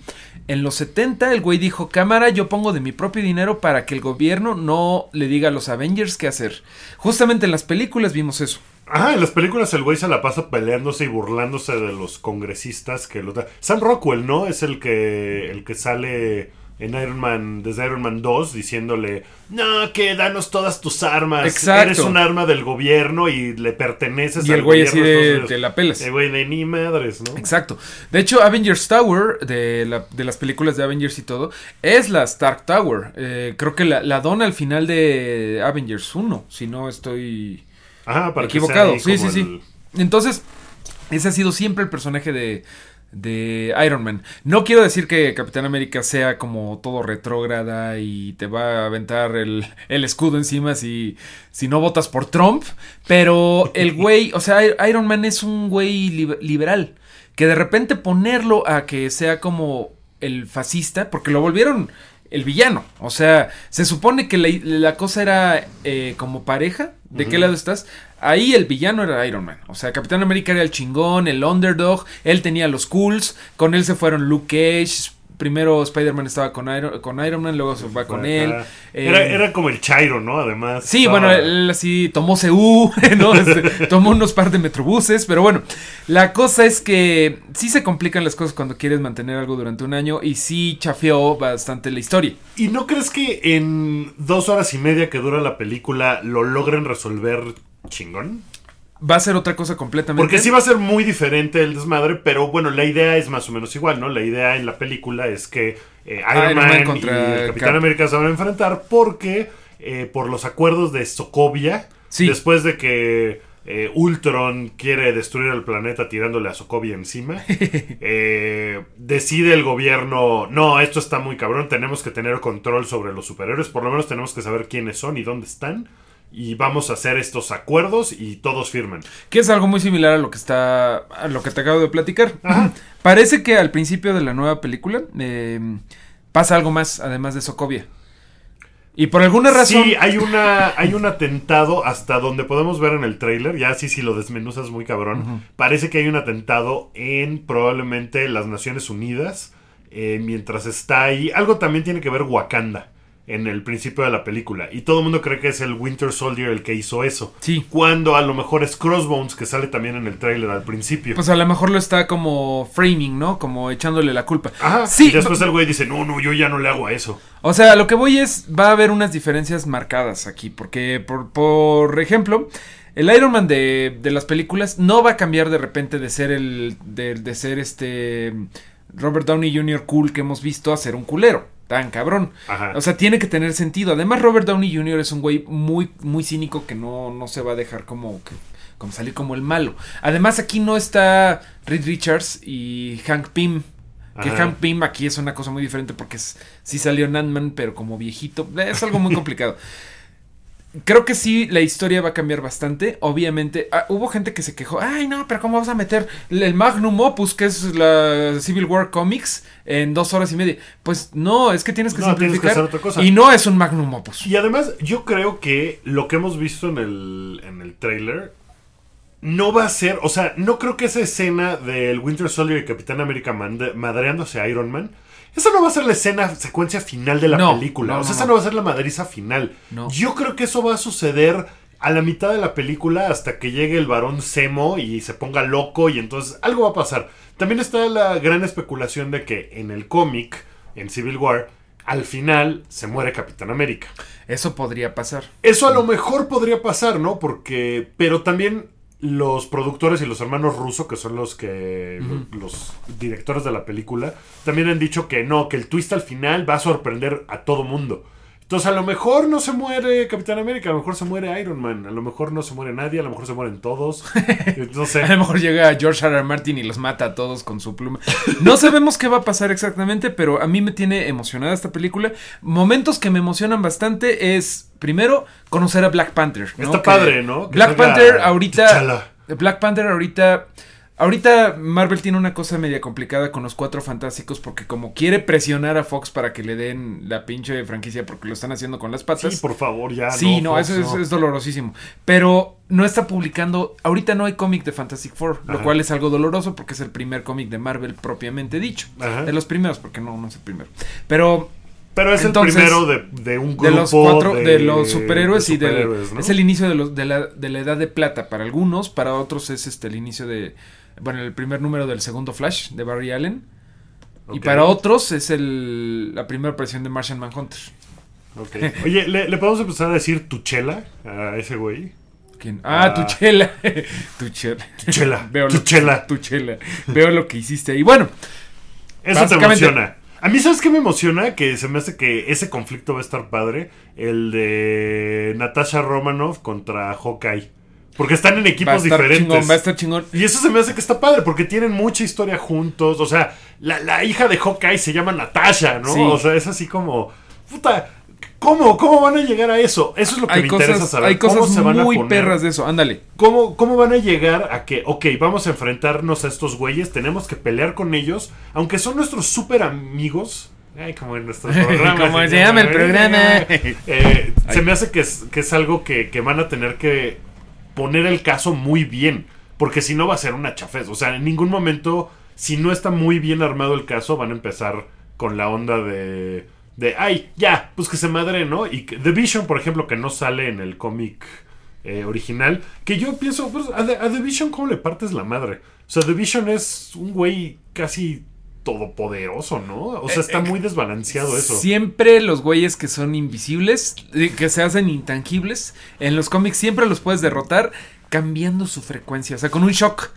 en los 70 el güey dijo, cámara, yo pongo de mi propio dinero para que el gobierno no le diga a los Avengers qué hacer. Justamente en las películas vimos eso. Ah, en las películas el güey se la pasa peleándose y burlándose de los congresistas que lo Sam Rockwell, ¿no? Es el que el que sale en Iron Man, desde Iron Man 2, diciéndole, no, que danos todas tus armas. Exacto. Eres un arma del gobierno y le perteneces Y al el güey así gobierno de, Estados Unidos". te la pelas. El güey de ni madres, ¿no? Exacto. De hecho, Avengers Tower, de, la- de las películas de Avengers y todo, es la Stark Tower. Eh, creo que la, la dona al final de Avengers 1, si no estoy Ajá, para que sea equivocado. ahí Sí, sí, sí. el- Entonces, ese ha sido siempre el personaje de, de Iron Man. No quiero decir que Capitán América sea como todo retrógrada y te va a aventar el, el escudo encima si, si no votas por Trump, pero el [laughs] güey, o sea, Iron Man es un güey li- liberal. Que de repente ponerlo a que sea como el fascista, porque lo volvieron el villano. O sea, se supone que la, la cosa era eh, como pareja. ¿De qué lado estás? Ahí el villano era Iron Man. O sea, Capitán América era el chingón, el underdog. Él tenía los cools. Con él se fueron Luke Cage. Primero Spider-Man estaba con Iron, con Iron Man, luego se va con él. Era, Eh, era como el Chairo, ¿no? Además. Sí, estaba- bueno, él así tomó CU, [laughs] ¿no? Este, tomó unos par de metrobuses, pero bueno, la cosa es que sí se complican las cosas cuando quieres mantener algo durante un año y sí chafeó bastante la historia. ¿Y no crees que en dos horas y media que dura la película lo logren resolver chingón? Va a ser otra cosa completamente. Porque sí va a ser muy diferente el desmadre, pero bueno, la idea es más o menos igual, ¿no? La idea en la película es que eh, Iron, Iron Man y el Capitán Cap. América se van a enfrentar porque eh, por los acuerdos de Sokovia, Sí. después de que eh, Ultron quiere destruir el planeta tirándole a Sokovia encima, [laughs] eh, decide el gobierno, no, esto está muy cabrón, tenemos que tener control sobre los superhéroes, por lo menos tenemos que saber quiénes son y dónde están. Y vamos a hacer estos acuerdos y todos firman. Que es algo muy similar a lo que está. a lo que te acabo de platicar. Ajá. [clears throat] Parece que al principio de la nueva película eh, pasa algo más, además de Sokovia. Y por alguna razón. Sí, hay [laughs] una hay un atentado hasta donde podemos ver en el tráiler, ya así si lo desmenuzas muy cabrón. Parece que hay un atentado en probablemente las Naciones Unidas eh, mientras está ahí. Algo también tiene que ver Wakanda en el principio de la película y todo el mundo cree que es el Winter Soldier el que hizo eso. Sí. Cuando a lo mejor es Crossbones que sale también en el tráiler al principio. Pues a lo mejor lo está como framing, ¿no? Como echándole la culpa. Ajá. Sí. Y después el güey dice, "No, no, yo ya no le hago a eso." O sea, lo que voy es, va a haber unas diferencias marcadas aquí, porque por, por ejemplo, el Iron Man de, de las películas no va a cambiar de repente de ser el, de, de ser este Robert Downey Jr. cool que hemos visto a ser un culero, tan cabrón. Ajá. O sea, tiene que tener sentido. Además, Robert Downey Jr. es un güey muy, muy cínico que no, no se va a dejar como que como salir como el malo. Además, aquí no está Reed Richards y Hank Pym. Que Ajá. Hank Pym aquí es una cosa muy diferente porque es, sí salió en Ant-Man, pero como viejito. Es algo muy [laughs] complicado. Creo que sí, la historia va a cambiar bastante. Obviamente, ah, hubo gente que se quejó. Ay, no, pero ¿cómo vas a meter el Magnum Opus, que es la Civil War Comics, en dos horas y media? Pues no, es que tienes que No, tienes que simplificar. hacer otra cosa. Y no es un Magnum Opus. Y además, yo creo que lo que hemos visto en el, en el trailer no va a ser, o sea, no creo que esa escena del Winter Soldier y Capitán América madreándose a Iron Man, esa no va a ser la escena, secuencia final de la No, película. no, o sea, no, esa no. va a ser la madriza final. Yo creo que eso va a suceder a la mitad de la película hasta que llegue el varón Semo y se ponga loco y entonces algo va a pasar. También está la gran especulación de que en el cómic, en Civil War, al final se muere Capitán América. Eso podría pasar. Eso a lo mejor podría pasar, ¿no? Porque. Pero también los productores y los hermanos Russo, que son los que. los directores de la película, también han dicho que no, que el twist al final va a sorprender a todo mundo. Entonces, a lo mejor no se muere Capitán América, a lo mejor se muere Iron Man, a lo mejor no se muere nadie, a lo mejor se mueren todos. [laughs] No A sé. lo mejor llega George R. R. Martin y los mata a todos con su pluma. No sabemos qué va a pasar exactamente, pero a mí me tiene emocionada esta película. Momentos que me emocionan bastante es, primero, conocer a Black Panther. ¿no? Está Que padre, ¿no? Que Black Panther ahorita... T'Challa. Black Panther ahorita... Ahorita Marvel tiene una cosa media complicada con los cuatro fantásticos porque como quiere presionar a Fox para que le den la pinche franquicia porque lo están haciendo con las patas. Sí, por favor, ya. Sí, no, Fox, eso es, no. es dolorosísimo. Pero no está publicando. Ahorita no hay cómic de Fantastic Four, lo cual es algo doloroso porque es el primer cómic de Marvel propiamente dicho. Ajá. De los primeros, porque no, no es el primero. Pero Pero es Entonces, el primero de, de un grupo de los cuatro, de, los superhéroes, de y del- superhéroes, ¿no? es el inicio de, los, la, de la edad de plata para algunos, para otros es este el inicio de, bueno, el primer número del segundo Flash de Barry Allen. Y para otros es el, la primera aparición de Martian Manhunter. Ok. [laughs] Oye, ¿le, le podemos empezar a decir tuchela a ese güey? ¿Quién? Ah, Ah. tu chela. tu chela. Tuchela. [laughs] [laughs] Veo lo, Tuchela. Tu chela. Veo lo que hiciste ahí. Bueno, Eso te emociona. A mí, ¿sabes qué me emociona? Que se me hace que ese conflicto va a estar padre. El de Natasha Romanoff contra Hawkeye. Porque están en va a equipos estar diferentes. chingón, va a estar chingón. Y eso se me hace que está padre, porque tienen mucha historia juntos. O sea, la, la hija de Hawkeye se llama Natasha, ¿no? Sí. O sea, es así como. Puta, ¿cómo? ¿Cómo van a llegar a eso? Eso es lo que Hay me interesa saber. hay ¿Cómo cosas se van a muy poner? perras de eso. Ándale. ¿Cómo, ¿Cómo van a llegar a que, ok, vamos a enfrentarnos a estos güeyes, tenemos que pelear con ellos, aunque son nuestros súper amigos? Ay, como en nuestro [laughs] programa. Como se llama el programa. Eh, se me hace que es, que es algo que, que van a tener que poner el caso muy bien, porque si no va a ser una chafez. O sea, en ningún momento, si no está muy bien armado el caso, van a empezar con la onda de... De, ay, ya, pues que se madre, ¿no? Y The Vision, por ejemplo, que no sale en el cómic eh, original, que yo pienso, pues, The, a The Vision, ¿cómo le partes la madre? O sea, The Vision es un güey casi todopoderoso, ¿no? O sea, está Eh, muy desbalanceado eso. Siempre los güeyes que son invisibles, eh, que se hacen intangibles, en los cómics siempre los puedes derrotar cambiando su frecuencia, o sea, con un shock.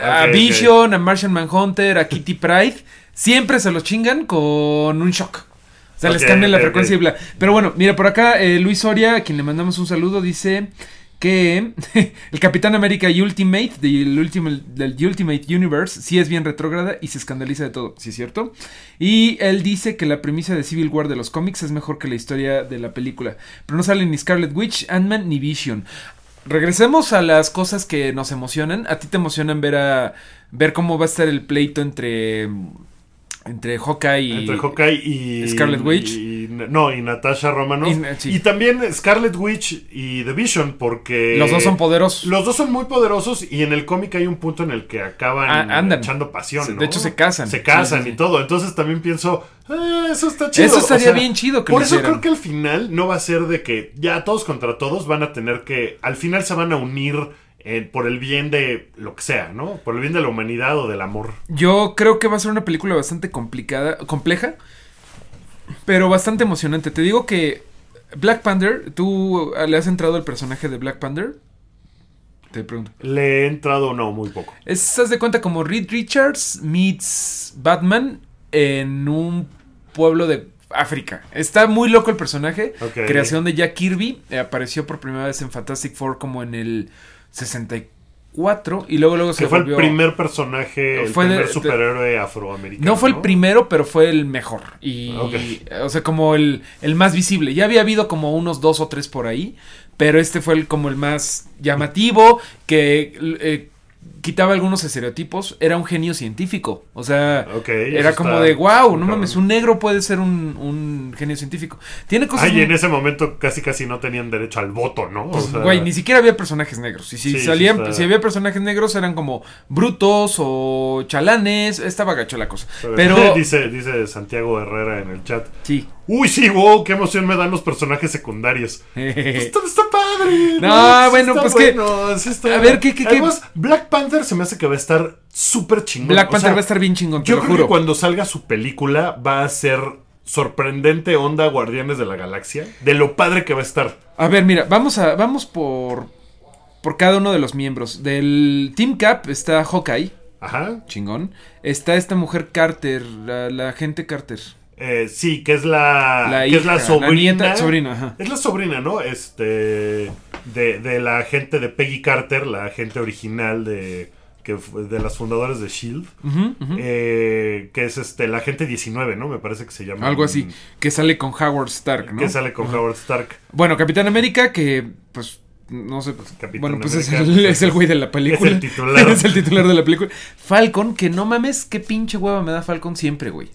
a. Vision, a Martian Manhunter, a Kitty Pride, siempre se los chingan con un shock. O sea, les cambian la frecuencia y bla. Pero bueno, mira, por acá eh, Luis Soria, a quien le mandamos un saludo, dice que [laughs] el Capitán América Ultimate del Ultimate, Ultimate Universe sí es bien retrógrada y se escandaliza de todo, ¿sí es cierto? Y él dice que la premisa de Civil War de los cómics es mejor que la historia de la película, pero no salen ni Scarlet Witch, Ant-Man ni Vision. Regresemos a las cosas que nos emocionan. ¿A ti te emocionan ver a ver cómo va a estar el pleito entre entre Hawkeye y Entre Hawkeye y Scarlet Witch. y- no, y Natasha Romanoff. Y- Y, también Scarlet Witch y The Vision, porque. los dos son poderosos? Los dos son muy poderosos y en el cómic hay un punto en el que acaban Ah, echando pasión. Se- de hecho, se casan. Se casan Sí, sí, sí. y todo. Entonces también pienso, "Ah, eso está chido. Eso O estaría sea, bien chido que Por eso creo que al final no va a ser de que ya todos contra todos van a tener que. Al final se van a unir eh, por el bien de lo que sea, ¿no? Por el bien de la humanidad o del amor. Yo creo que va a ser una película bastante complicada, compleja, pero bastante emocionante. Te digo que Black Panther, ¿tú le has entrado al personaje de Black Panther? Te pregunto. Le he entrado, no, muy poco. Es, haz de cuenta como Reed Richards meets Batman en un pueblo de África. Está muy loco el personaje. Creación de Jack Kirby. eh, apareció por primera vez en Fantastic Four como en el 64 y luego luego se Que fue volvió... el primer personaje, el Fue primer de- superhéroe afroamericano. No fue el primero, pero fue el mejor. Y, o sea, como el, el más visible. Ya había habido como unos dos o tres por ahí, pero este fue el, como el más llamativo, que eh, quitaba algunos estereotipos. Era un genio científico. O sea, era como de, wow, no mames, un negro puede ser un, un genio científico. Tiene cosas... Ay, muy- en ese momento casi casi no tenían derecho al voto, ¿no? O pues, sea, Güey, ni siquiera había personajes negros. Y si Sí, sí salían, está- si había personajes negros eran como brutos o chalanes. Estaba gacho la cosa. Pero [laughs] dice, dice Santiago Herrera en el chat. sí. Uy, sí, wow, qué emoción me dan los personajes secundarios. [laughs] Está, está padre. No, bueno, está pues que- sí está- a ver, ¿qué- qué- qué? Además, Black Panther se me hace que va a estar súper chingón. Black O Panther sea, va a estar bien chingón, te Yo lo creo juro. que cuando salga su película va a ser sorprendente onda Guardianes de la Galaxia. De lo padre que va a estar. A ver, mira, vamos a vamos por por cada uno de los miembros. Del Team Cap está Hawkeye, Ajá. chingón. Está esta mujer Carter, la, la agente Carter. Eh, sí, que es la, La que es la hija, la sobrina. nieta, sobrina, ajá. Es la sobrina, ¿no? Este. De, de la agente de Peggy Carter, la agente original de. Que de las fundadoras de Shield. Eh, que es este, la agente 19, ¿no? Me parece que se llama. Algo así, que sale con Howard Stark, ¿no? Que sale con. Howard Stark. Bueno, Capitán América, que pues no sé, Capitán bueno, pues es el, pues, [laughs] es el güey de la película. es el titular. [laughs] es el titular de la película. Falcon, que no mames, qué pinche hueva me da Falcon siempre, güey.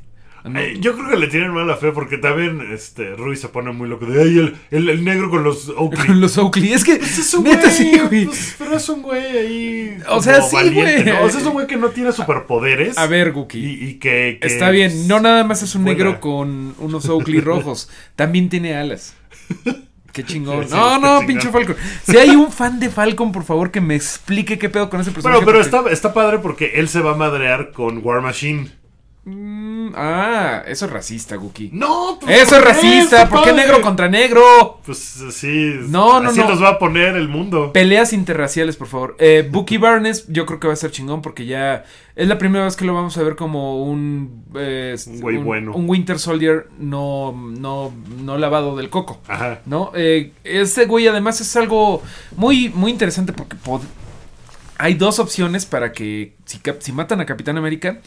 No- Eh, yo creo que le tienen mala fe porque también este, Rui se pone muy loco de ay, el, el, el negro con los Oakley. con [laughs] los Oakley, es que Pues es un neta güey, sí, güey. pues, pero es un güey ahí. O sea, sí, valiente, güey. ¿no? O sea, es un güey que no tiene superpoderes. A ver, Guki. Y, y que, que Está bien, no nada más es un negro con unos Oakley rojos, también tiene alas. [laughs] Qué chingón. Sí, sí, no, no, chingón. pinche Falcon. Si hay un fan de Falcon, por favor, que me explique qué pedo con ese personaje. Bueno, pero porque- está, está padre porque él se va a madrear con War Machine. Mm, ah, eso es racista, Guki. No, pues, Eso es racista. ¿Por qué padre. negro contra negro? Pues sí. No, no, así no. nos va a poner el mundo. Peleas interraciales, por favor. Eh, Bucky Barnes, yo creo que va a ser chingón porque ya es la primera vez que lo vamos a ver como un. eh, Un güey bueno. Un Winter Soldier no, no, no lavado del coco. Ajá. ¿No? Eh, ese güey además es algo muy, muy interesante porque hay dos opciones para que si, si matan a Capitán América,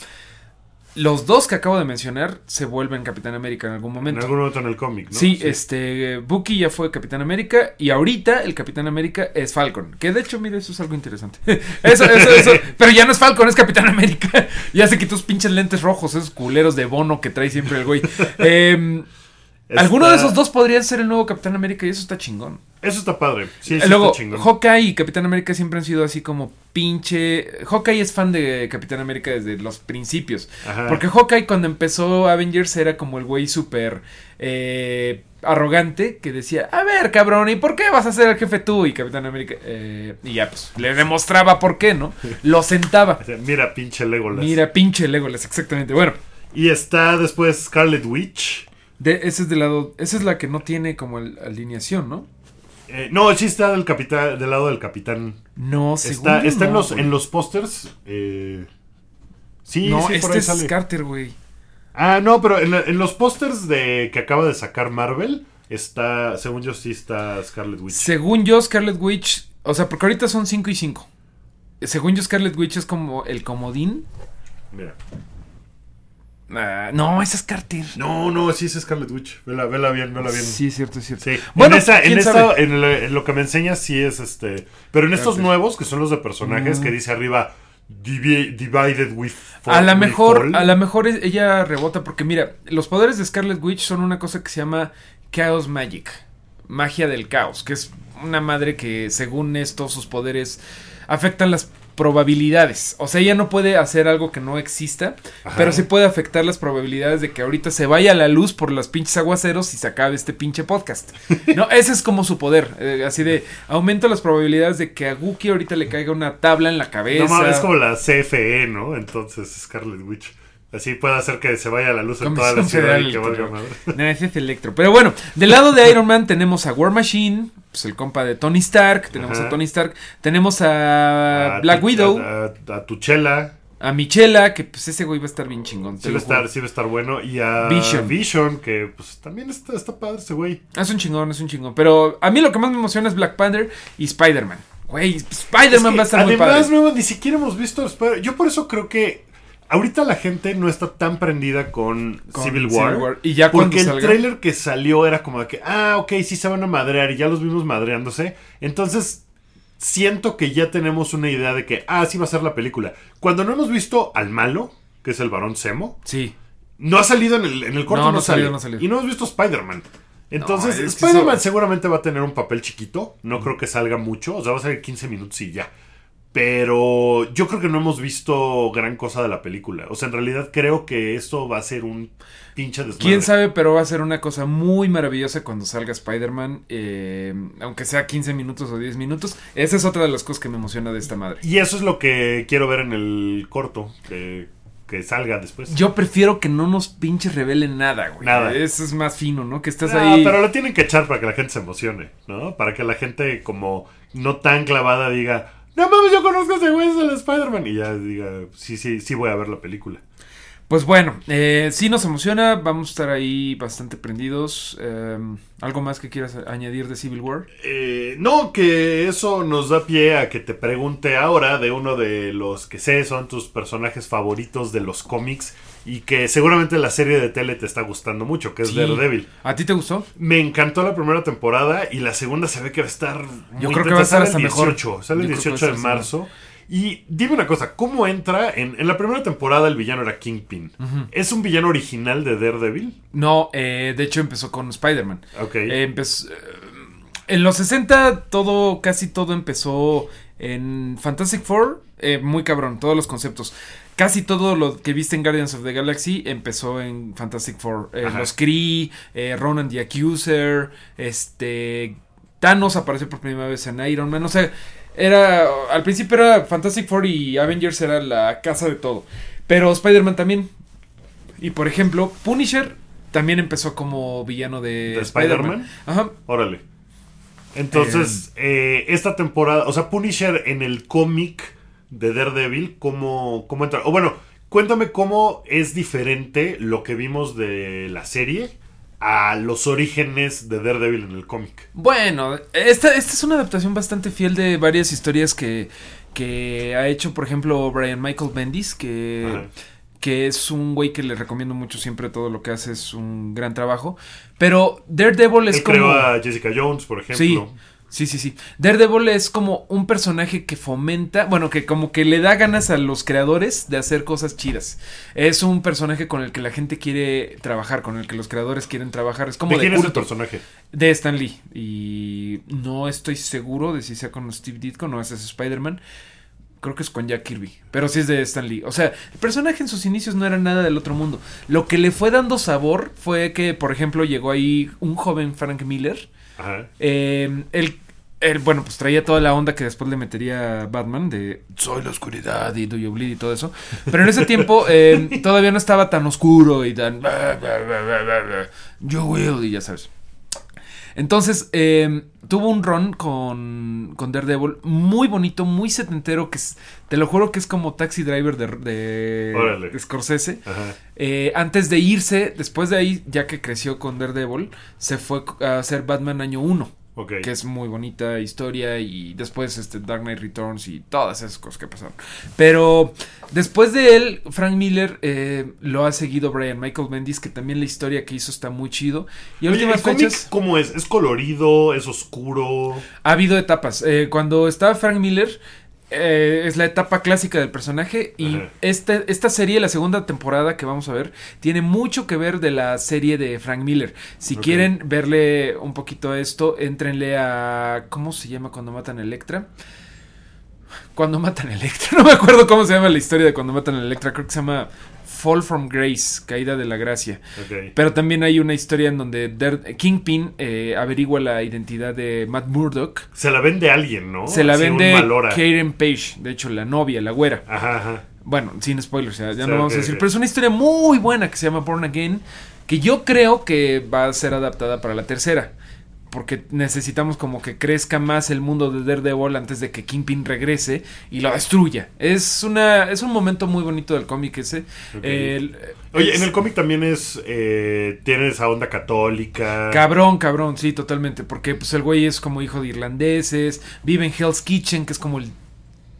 los dos que acabo de mencionar se vuelven Capitán América en algún En momento. algún momento en el cómic, ¿no? Sí, este, Bucky ya fue Capitán América y ahorita el Capitán América es Falcon. Que de hecho, mire, eso es algo interesante. [laughs] eso, eso, eso. Pero ya no es Falcon, es Capitán América. [laughs] ya se quitó sus pinches lentes rojos, esos culeros de bono que trae siempre el güey. [laughs] Em, Está- Alguno de esos dos podrían ser el nuevo Capitán América y eso está chingón. Eso está padre. Sí, sí Luego, está chingón. Hawkeye y Capitán América siempre han sido así como pinche. Hawkeye es fan de Capitán América desde los principios. Ajá. Porque Hawkeye cuando empezó Avengers era como el güey súper eh, arrogante que decía, a ver cabrón, ¿y por qué vas a ser el jefe tú? Y Capitán América... eh, y ya pues le demostraba por qué, ¿no? [laughs] Lo sentaba. Mira, pinche Legolas. Mira, pinche Legolas, exactamente. Bueno, Y está después Scarlet Witch. De, ese es del lado... Esa es la que no tiene como el- alineación, ¿no? Eh, no, sí está del capitán, del lado del capitán. No, según Está, está en los, güey. en los pósters. eh, sí, no, sí, por este ahí es sale. Carter, güey. Ah, no, pero en, la- en los pósters de que acaba de sacar Marvel, está, según yo sí está Scarlet Witch. Según yo, Scarlet Witch, o sea, porque ahorita son 5 y 5. Según yo, Scarlet Witch es como el comodín. Mira. Ah, no, esa es Carter. No, no, sí es Scarlet Witch. Vela, vela bien, vela bien. Sí, es cierto, es cierto. Sí, Bueno, en, esa, en, lo- en lo que me enseñas sí es este. Pero en estos Carter. nuevos, que son los de personajes, Mm. que dice arriba Divi- Divided with A lo mejor, Fall". a lo mejor es- ella rebota porque mira, los poderes de Scarlet Witch son una cosa que se llama Chaos Magic, magia del caos, que es una madre que según esto sus poderes afectan las probabilidades. O sea, ella no puede hacer algo que no exista, Ajá. pero sí puede afectar las probabilidades de que ahorita se vaya la luz por los pinches aguaceros y se acabe este pinche podcast. [laughs] No, ese es como su poder, eh, así de aumenta las probabilidades de que a Guki ahorita le caiga una tabla en la cabeza. No mames, es como la CFE, ¿no? Entonces Scarlet Witch. Así puede hacer que se vaya la luz en toda la ciudad y que valga madre. No, ese es Electro. Pero bueno, del lado de Iron Man tenemos a War Machine, pues el compa de Tony Stark, tenemos Ajá. a Tony Stark, tenemos a, A Black tu- Widow, A, a- a Tuchela. a Michela, que pues ese güey va a estar bien chingón. Sí va, a estar, sí va a estar bueno. Y a Vision. Vision, que pues también está, está padre ese güey. Es un chingón, es un chingón. Pero a mí lo que más me emociona es Black Panther y Spider-Man. Güey, Spider-Man Es que va a estar muy además, padre. nuevo, ni siquiera hemos visto Spider- Yo por eso creo que ahorita la gente no está tan prendida con, Con Civil, War, Y ya Porque el salga- tráiler que salió era como de que, ah, ok, sí se van a madrear y ya los vimos madreándose. Entonces, siento que ya tenemos una idea de que, ah, sí va a ser la película. Cuando no hemos visto al malo, que es el varón Semo, Sí. no ha salido en el, en el corto, No, no, no salió, sale. no salió. Y no hemos visto Spider-Man. Entonces, No, Spider-Man eso- seguramente va a tener un papel chiquito. No creo que salga mucho. O sea, va a salir 15 minutos y ya. Pero yo creo que no hemos visto gran cosa de la película. O sea, en realidad creo que esto va a ser un pinche desmadre. Quién sabe, pero va a ser una cosa muy maravillosa cuando salga Spider-Man. eh, aunque sea 15 minutos o 10 minutos. Esa es otra de las cosas que me emociona de esta madre. Y eso es lo que quiero ver en el corto. Que, que salga después. Yo prefiero que no nos pinches revelen nada, güey. Nada. Eso es más fino, ¿no? Que estás Ah, ahí. pero lo tienen que echar para que la gente se emocione, ¿no? Para que la gente como no tan clavada diga, no mames, yo conozco a ese güey, es el Spider-Man. Y ya diga, sí, sí, sí voy a ver la película. Pues bueno, eh, sí nos emociona. Vamos a estar ahí bastante prendidos. Eh, ¿Algo más que quieras añadir de Civil War? Eh, no, que eso nos da pie a que te pregunte ahora de uno de los que sé son tus personajes favoritos de los cómics y que seguramente la serie de tele te está gustando mucho, que es Sí. Daredevil. ¿A ti te gustó? Me encantó la primera temporada y la segunda se ve que va a estar. Yo muy creo que va a estar hasta el mejor. 18, Sale el Yo creo que va a 18 de marzo. Y dime una cosa, ¿cómo entra? En, en la primera temporada el villano era Kingpin. ¿Es un villano original de Daredevil? No, eh, de hecho empezó con Spider-Man. Ok. Eh, empezó- eh, en los 60 todo, casi todo empezó en Fantastic Four, muy cabrón, todos los conceptos. Casi todo lo que viste en Guardians of the Galaxy empezó en Fantastic Four. Eh, los Kree, eh, Ronan the Accuser, este Thanos apareció por primera vez en Iron Man. O sea, era al principio era Fantastic Four y Avengers era la casa de todo. Pero Spider-Man también Y por ejemplo, Punisher también empezó como villano de, ¿De Spider-Man. Spider-Man? Ajá. Órale. Entonces, eh, esta temporada, o sea, Punisher en el cómic de Daredevil, ¿cómo, ¿cómo entra? O bueno, cuéntame cómo es diferente lo que vimos de la serie a los orígenes de Daredevil en el cómic. Bueno, esta, esta es una adaptación bastante fiel de varias historias que, que ha hecho, por ejemplo, Brian Michael Bendis, que, Ajá. que es un güey que le recomiendo mucho siempre todo lo que hace, es un gran trabajo. Pero Daredevil es Él como... creó a Jessica Jones, por ejemplo. sí, sí, sí. Daredevil es como un personaje que fomenta, bueno, que como que le da ganas a los creadores de hacer cosas chidas. Es un personaje con el que la gente quiere trabajar, con el que los creadores quieren trabajar. Es como ¿De de, quién es el personaje? De Stan Lee. Y no estoy seguro de si sea con Steve Ditko, no ese es Spider-Man. Creo que es con Jack Kirby. Pero sí es de Stan Lee. O sea, el personaje en sus inicios no era nada del otro mundo. Lo que le fue dando sabor fue que, por ejemplo, llegó ahí un joven Frank Miller. Ajá. Eh, él, él, bueno, pues traía toda la onda que después le metería a Batman de Soy la oscuridad y Do You Bleed y todo eso. Pero en ese tiempo [laughs] eh, todavía no estaba tan oscuro y tan You will y ya sabes. Entonces, eh, tuvo un run con, con Daredevil muy bonito, muy setentero, que te lo juro que es como Taxi Driver de, de, Scorsese. Eh, antes de irse, después de ahí, ya que creció con Daredevil, se fue a hacer Batman año 1, Ok. que es muy bonita historia, y después este Dark Knight Returns y todas esas cosas que pasaron. Pero después de él, Frank Miller eh, lo ha seguido Brian Michael Bendis, que también la historia que hizo está muy chido. Y Oye, últimas ¿el cómic fechas cómo es? ¿Es colorido? ¿Es oscuro? ha habido etapas. Eh, cuando estaba Frank Miller, eh, es la etapa clásica del personaje. Y Ajá. esta, esta serie, la segunda temporada que vamos a ver, tiene mucho que ver de la serie de Frank Miller. Si quieren verle un poquito a esto, entrenle a. ¿Cómo se llama cuando matan a Electra? Cuando matan a Electra. [laughs] No me acuerdo cómo se llama la historia de cuando matan a Electra. Creo que se llama Fall from Grace, Caída de la Gracia. Pero también hay una historia en donde Kingpin eh, averigua la identidad de Matt Murdock. Se la vende a alguien, ¿no? Se la Así, vende. Karen Page, de hecho, la novia, la güera. Ajá, ajá. Bueno, sin spoilers, ya, ya no vamos a decir. Pero es una historia muy buena que se llama Born Again. Que yo creo que va a ser adaptada para la tercera. Porque necesitamos como que crezca más el mundo de Daredevil antes de que Kingpin regrese y lo destruya. Es una es un momento muy bonito del cómic ese. El- Oye, es- en el cómic también es. eh, tiene esa onda católica. Cabrón, cabrón, sí, totalmente. Porque pues el güey es como hijo de irlandeses, vive en Hell's Kitchen, que es como el...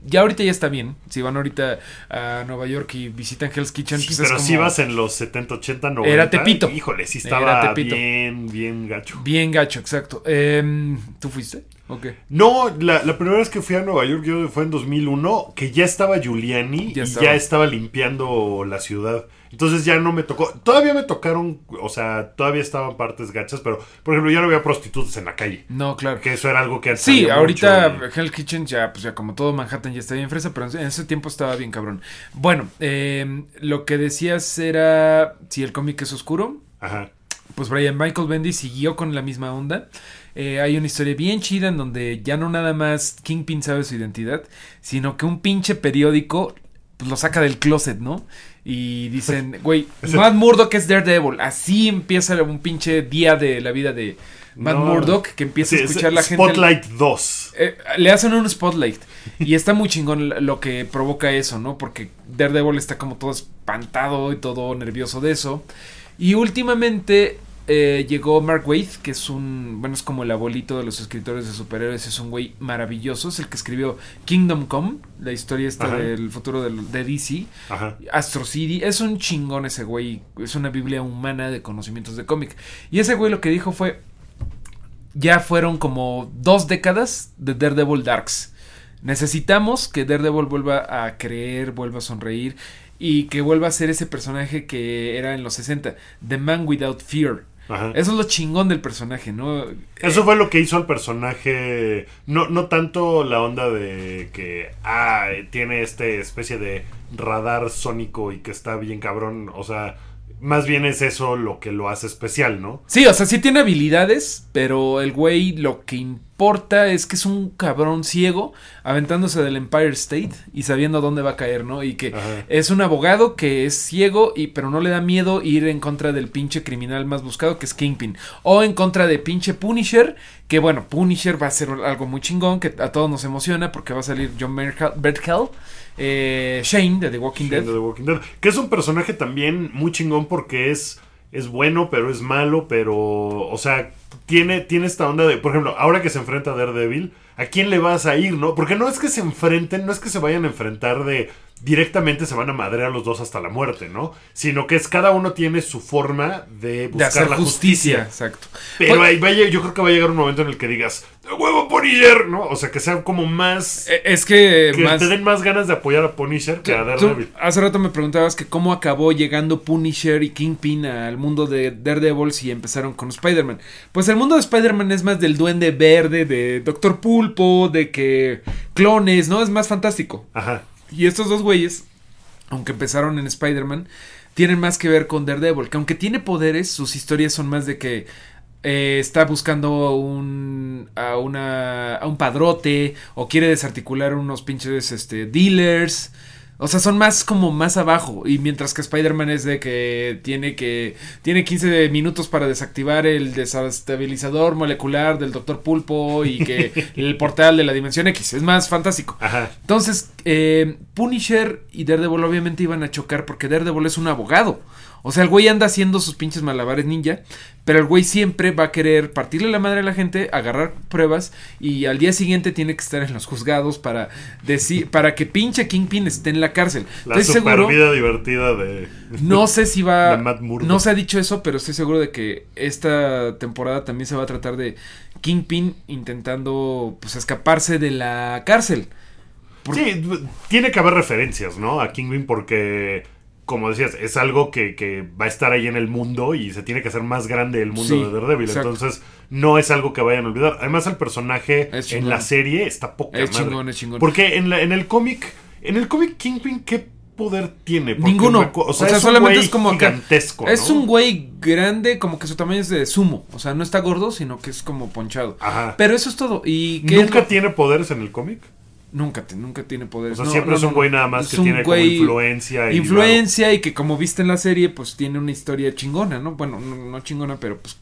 Ya ahorita ya está bien. Si van ahorita a Nueva York y visitan Hell's Kitchen, Sí, pues es pero como si vas en los 70, 80, 90. Era Tepito. Híjole, sí estaba bien, bien gacho. bien gacho, exacto. Em, ¿Tú fuiste? Ok. No, la, la primera vez que fui a Nueva York yo fue en 2001, que ya estaba Giuliani Ya y estaba. ya estaba limpiando la ciudad. Entonces ya no me tocó. Todavía me tocaron, o sea, todavía estaban partes gachas, pero por ejemplo ya no había prostitutas en la calle. No, claro. Que eso era algo que antes Sí, ahorita mucho y- Hell's Kitchen ya, pues ya como todo Manhattan ya está bien fresa, pero en ese tiempo estaba bien cabrón. Bueno, em, lo que decías era si el cómic es oscuro, Ajá. pues Brian Michael Bendy siguió con la misma onda. Eh, hay una historia bien chida en donde ya no nada más Kingpin sabe su identidad, sino que un pinche periódico pues, lo saca del closet, ¿no? Y [laughs] dicen, güey, Matt Murdock es Daredevil. Así empieza un pinche día de la vida de Matt No. Murdock, que empieza Sí, a es escuchar la gente. Spotlight 2. Eh, le hacen un spotlight y está muy chingón lo que provoca eso, ¿no? Porque Daredevil está como todo espantado y todo nervioso de eso. Y últimamente eh, llegó Mark Waid, que es un, bueno, es como el abuelito de los escritores de superhéroes, es un güey maravilloso, es el que escribió Kingdom Come, la historia esta Ajá. del futuro del- de DC. Ajá. Astro City, es un chingón ese güey, es una biblia humana de conocimientos de cómic. Y ese güey lo que dijo fue, ya fueron como dos décadas de Daredevil Darks. Necesitamos que Daredevil vuelva a creer, vuelva a sonreír y que vuelva a ser ese personaje que era en los 60, The Man Without Fear. Ajá. Eso es lo chingón del personaje, ¿no? Eso fue lo que hizo al personaje. No, no tanto la onda de que ah, tiene este especie de radar sónico y que está bien cabrón. O sea, más bien es eso lo que lo hace especial, ¿no? Sí, o sea, sí tiene habilidades, pero el güey lo que importa es que es un cabrón ciego aventándose del Empire State y sabiendo dónde va a caer, ¿no? Y que Ajá. es un abogado que es ciego y pero no le da miedo ir en contra del pinche criminal más buscado que es Kingpin o en contra de pinche Punisher, que bueno, Punisher va a ser algo muy chingón que a todos nos emociona porque va a salir John Berthel, eh, Shane de The Walking Shane Dead. de The Walking Dead. Que es un personaje también muy chingón porque es, es bueno, pero es malo, pero. O sea, tiene, tiene esta onda de. Por ejemplo, ahora que se enfrenta a Daredevil, ¿a quién le vas a ir, no? Porque no es que se enfrenten, no es que se vayan a enfrentar de. Directamente se van a madrear los dos hasta la muerte, ¿no? Sino que es cada uno tiene su forma de De buscar hacer la justicia, justicia. exacto. Pero Pues- ahí vaya, yo creo que va a llegar un momento en el que digas, "¡De huevo Punisher! ¿No? O sea, que sea como más. Eh, Es que, que más, te den más ganas de apoyar a Punisher que a Tú Daredevil. hace rato me preguntabas que cómo acabó llegando Punisher y Kingpin al mundo de Daredevil si empezaron con Spider-Man. Pues el mundo de Spider-Man es más del duende verde, de Doctor Pulpo, de que clones, ¿no? Es más fantástico. Ajá. Y estos dos güeyes, aunque empezaron en Spider-Man, tienen más que ver con Daredevil, que aunque tiene poderes, sus historias son más de que eh, está buscando un, a, una, a un padrote o quiere desarticular unos pinches este, dealers. O sea, son más como más abajo. Y mientras que Spider-Man es de que tiene que. Tiene 15 minutos para desactivar el desestabilizador molecular del Dr. Pulpo. Y que [laughs] el portal de la dimensión X. Es más fantástico. Ajá. Entonces, eh, Punisher y Daredevil obviamente iban a chocar porque Daredevil es un abogado. O sea, el güey anda haciendo sus pinches malabares ninja, pero el güey siempre va a querer partirle la madre a la gente, agarrar pruebas y al día siguiente tiene que estar en los juzgados para decir, para que pinche Kingpin esté en la cárcel. La super seguro, vida divertida de. [laughs] no sé si va, no se ha dicho eso, pero estoy seguro de que esta temporada también se va a tratar de Kingpin intentando pues escaparse de la cárcel. Por- Sí, tiene que haber referencias, ¿no? A Kingpin porque, como decías, es algo que, que va a estar ahí en el mundo y se tiene que hacer más grande el mundo Sí, de Daredevil. exacto. Entonces, no es algo que vayan a olvidar. Además, el personaje Es en la serie está poca Es madre. chingón, es chingón. Porque en, la- en el cómic, en el cómic Kingpin, ¿qué poder tiene? Porque Ninguno. me O sea, un solamente güey es como gigantesco, Es ¿no? un güey grande, como que su tamaño es de sumo. O sea, no está gordo, sino que es como ponchado. Ajá. Pero eso es todo. ¿Y qué es ¿Nunca tiene poderes en el cómic? Nunca, te- nunca tiene O poderes. sea, No, siempre no, es un güey nada más que tiene como influencia. Y Influencia y que como viste en la serie, pues tiene una historia chingona, ¿no? Bueno, no, no chingona, pero pues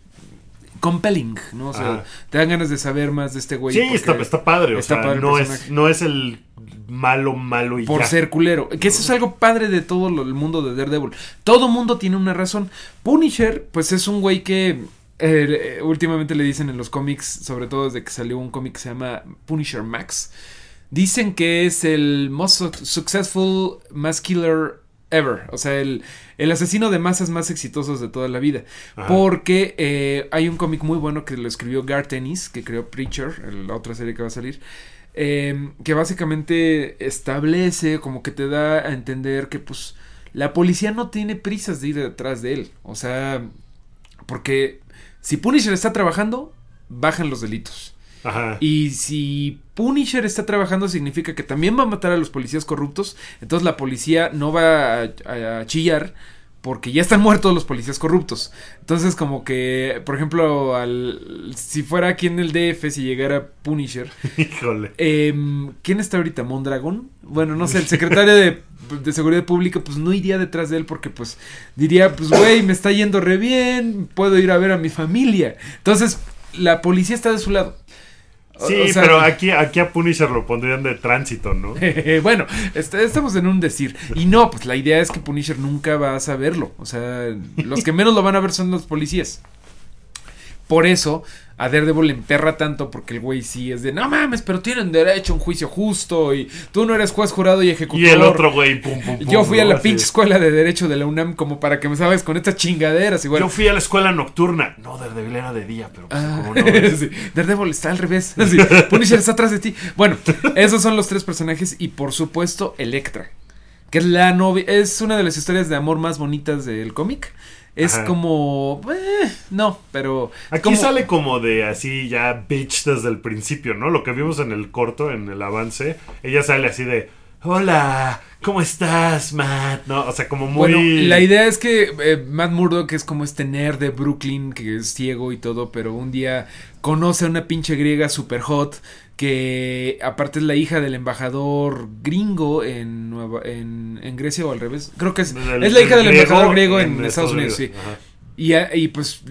compelling, ¿no? O sea, Ajá. te dan ganas de saber más de este güey. Sí, está, está padre. está o sea, padre no, es, no es el malo, malo y por ya. ser culero. Que eso es algo padre de todo lo- el mundo de Daredevil. Todo mundo tiene una razón. Punisher, pues es un güey que eh, últimamente le dicen en los cómics, sobre todo desde que salió un cómic que se llama Punisher Max. Dicen que es el most su- successful mass killer ever. O sea, el, el asesino de masas más exitosos de toda la vida. Ajá. Porque eh, hay un cómic muy bueno que lo escribió Garth Ennis, que creó Preacher, la otra serie que va a salir. eh, que básicamente establece, como que te da a entender que pues la policía no tiene prisas de ir detrás de él. O sea, porque si Punisher está trabajando, bajan los delitos. Ajá. Y si Punisher está trabajando, significa que también va a matar a los policías corruptos. Entonces la policía no va a, a- a chillar porque ya están muertos los policías corruptos. Entonces, como que, por ejemplo, al, si fuera aquí en el DF, si llegara Punisher, [laughs] Híjole. Em, ¿Quién está ahorita? ¿Mondragón? Bueno, no sé, el secretario de, de Seguridad Pública, pues no iría detrás de él porque, pues, diría, pues, güey, me está yendo re bien, puedo ir a ver a mi familia. Entonces, la policía está de su lado. Sí, o sea, pero aquí, aquí a Punisher lo pondrían de tránsito, ¿no? [laughs] bueno, est- estamos en un decir. Y no, pues la idea es que Punisher nunca va a saberlo. O sea, los que menos lo van a ver son los policías. Por eso, a Daredevil le emperra tanto porque el güey sí es de, no mames, pero tienen derecho a un juicio justo y tú no eres juez, jurado y ejecutor. Y el otro güey, pum, pum, pum. Yo fui a la pinche escuela de derecho de la UNAM como para que me sabes con estas chingaderas bueno. Yo fui a la escuela nocturna. No, Daredevil era de día, pero pues, Ah, como no. [laughs] sí, Daredevil está al revés. [laughs] Así, Punisher está atrás de ti. Bueno, [laughs] esos son los tres personajes y por supuesto Electra, que es la novia, es una de las historias de amor más bonitas del cómic. Es Ajá. como, eh, no, pero Aquí como- sale como de así ya bitch desde el principio, ¿no? Lo que vimos en el corto, en el avance, ella sale así de, hola, ¿cómo estás, Matt? No, o sea, como muy... Bueno, la idea es que eh, Matt Murdock es como este nerd de Brooklyn que es ciego y todo, pero un día conoce a una pinche griega super hot que aparte es la hija del embajador gringo en, Nueva, en, en Grecia o al revés. Creo que es, es la hija del embajador griego en, en Estados Unidos, sí. Ajá. Y, y pues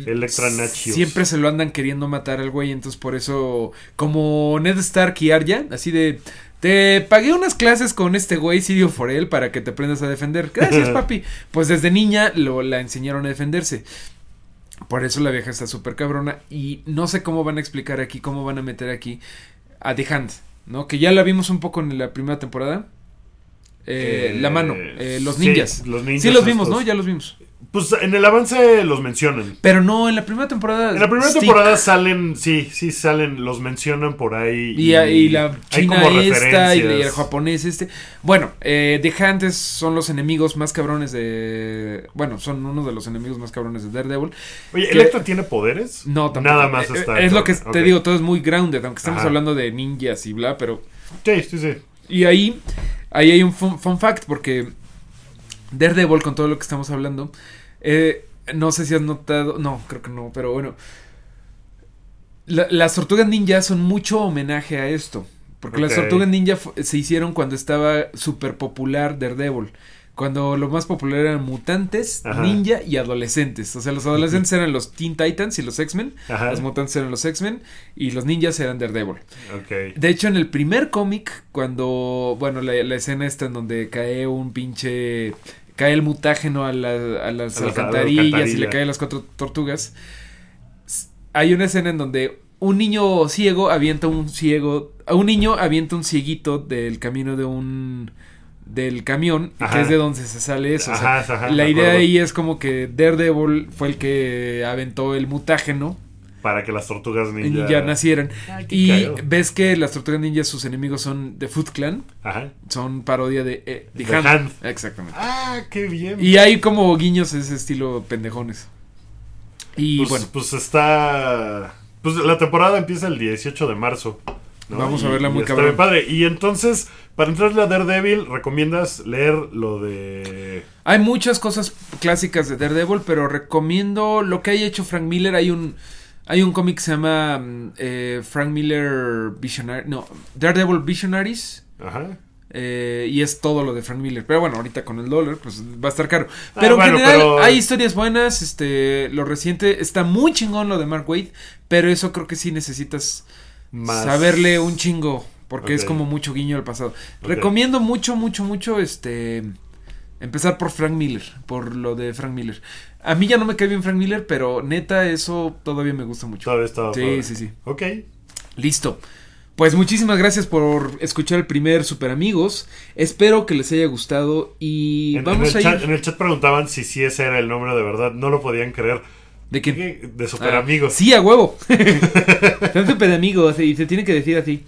siempre se lo andan queriendo matar al güey, entonces por eso como Ned Stark y Arya, así de te pagué unas clases con este güey Sirio Forel para que te aprendas a defender. Gracias, papi. Pues desde niña lo la enseñaron a defenderse. Por eso la vieja está súper cabrona y no sé cómo van a explicar aquí, cómo van a meter aquí a The Hand, ¿no? Que ya la vimos un poco en la primera temporada. Eh, Eh, la mano, eh, los sí, ninjas. los ninjas Sí los vimos. ¿no? Ya los vimos. Pues en el avance los mencionan. Pero no, en la primera temporada. En la primera Stick temporada salen, sí, sí salen, los mencionan por ahí. Y, y la china esta y, el japonés este. Bueno, eh, The Hunters son los enemigos más cabrones de... Bueno, son uno de los enemigos más cabrones de Daredevil. Oye, ¿Electra tiene poderes? No, tampoco. Nada más Eh, está. Es lo que te digo, todo es muy grounded, aunque estamos Ajá. hablando de ninjas y bla, pero... Sí, sí, sí. Y ahí, ahí hay un fun, fun fact, porque Daredevil, con todo lo que estamos hablando, eh, no sé si has notado, no, creo que no, pero bueno, la- las tortugas ninja son mucho homenaje a esto, porque las tortugas ninja se hicieron cuando estaba súper popular Daredevil. Cuando lo más popular eran mutantes, Ajá. ninja y adolescentes. O sea, los adolescentes [laughs] eran los Teen Titans y los X-Men. Los mutantes eran los X-Men. Y los ninjas eran Daredevil. De hecho, en el primer cómic, cuando, bueno, la, la escena esta en donde cae un pinche, cae el mutágeno a, la- a las A las alcantarillas y le caen las cuatro tortugas, hay una escena en donde un niño ciego avienta un ciego, a un niño avienta un cieguito del camino de un del camión, y que Ajá. es de donde se sale eso. o sea, Ajá, ajá, la idea acuerdo. ahí es como que Daredevil fue el que aventó el mutágeno Para que las tortugas ninja. ya nacieran. Ay, Y ves que las tortugas ninjas, sus enemigos son The Foot Clan, Ajá. son parodia de eh, Hand. Hand. Exactamente. Ah, qué bien. Y hay como guiños de ese estilo pendejones. Y pues, bueno, pues está. Pues la temporada empieza el 18 de marzo. ¿no? Vamos a verla muy está cabrón. bien padre. Y entonces, para entrarle a Daredevil, ¿recomiendas leer lo de. hay muchas cosas clásicas de Daredevil, pero recomiendo lo que haya hecho Frank Miller. Hay un hay un cómic que se llama mm, eh, Frank Miller Visionary, no, Daredevil Visionaries. Ajá. Eh, y es todo lo de Frank Miller. Pero bueno, ahorita con el dólar, pues va a estar caro. Ah, Pero bueno, en general pero- hay historias buenas. Este, lo reciente está muy chingón lo de Mark Wade. Pero eso creo que sí necesitas Más. saberle un chingo. Porque es como mucho guiño al pasado. Recomiendo mucho, mucho, mucho este. Empezar por Frank Miller. Por lo de Frank Miller. A mí ya no me cae bien Frank Miller, pero neta, eso todavía me gusta mucho. Todavía estaba. Sí, padre. sí, sí. Ok. Listo. Pues muchísimas gracias por escuchar el primer Super Amigos. Espero que les haya gustado y En, vamos en a ir. chat, en el chat preguntaban si sí ese era el nombre de verdad. No lo podían creer. ¿De quién? ¿Qué? De Super Ah, Amigos. Sí, a huevo. [laughs] Son super amigos y se tiene que decir así.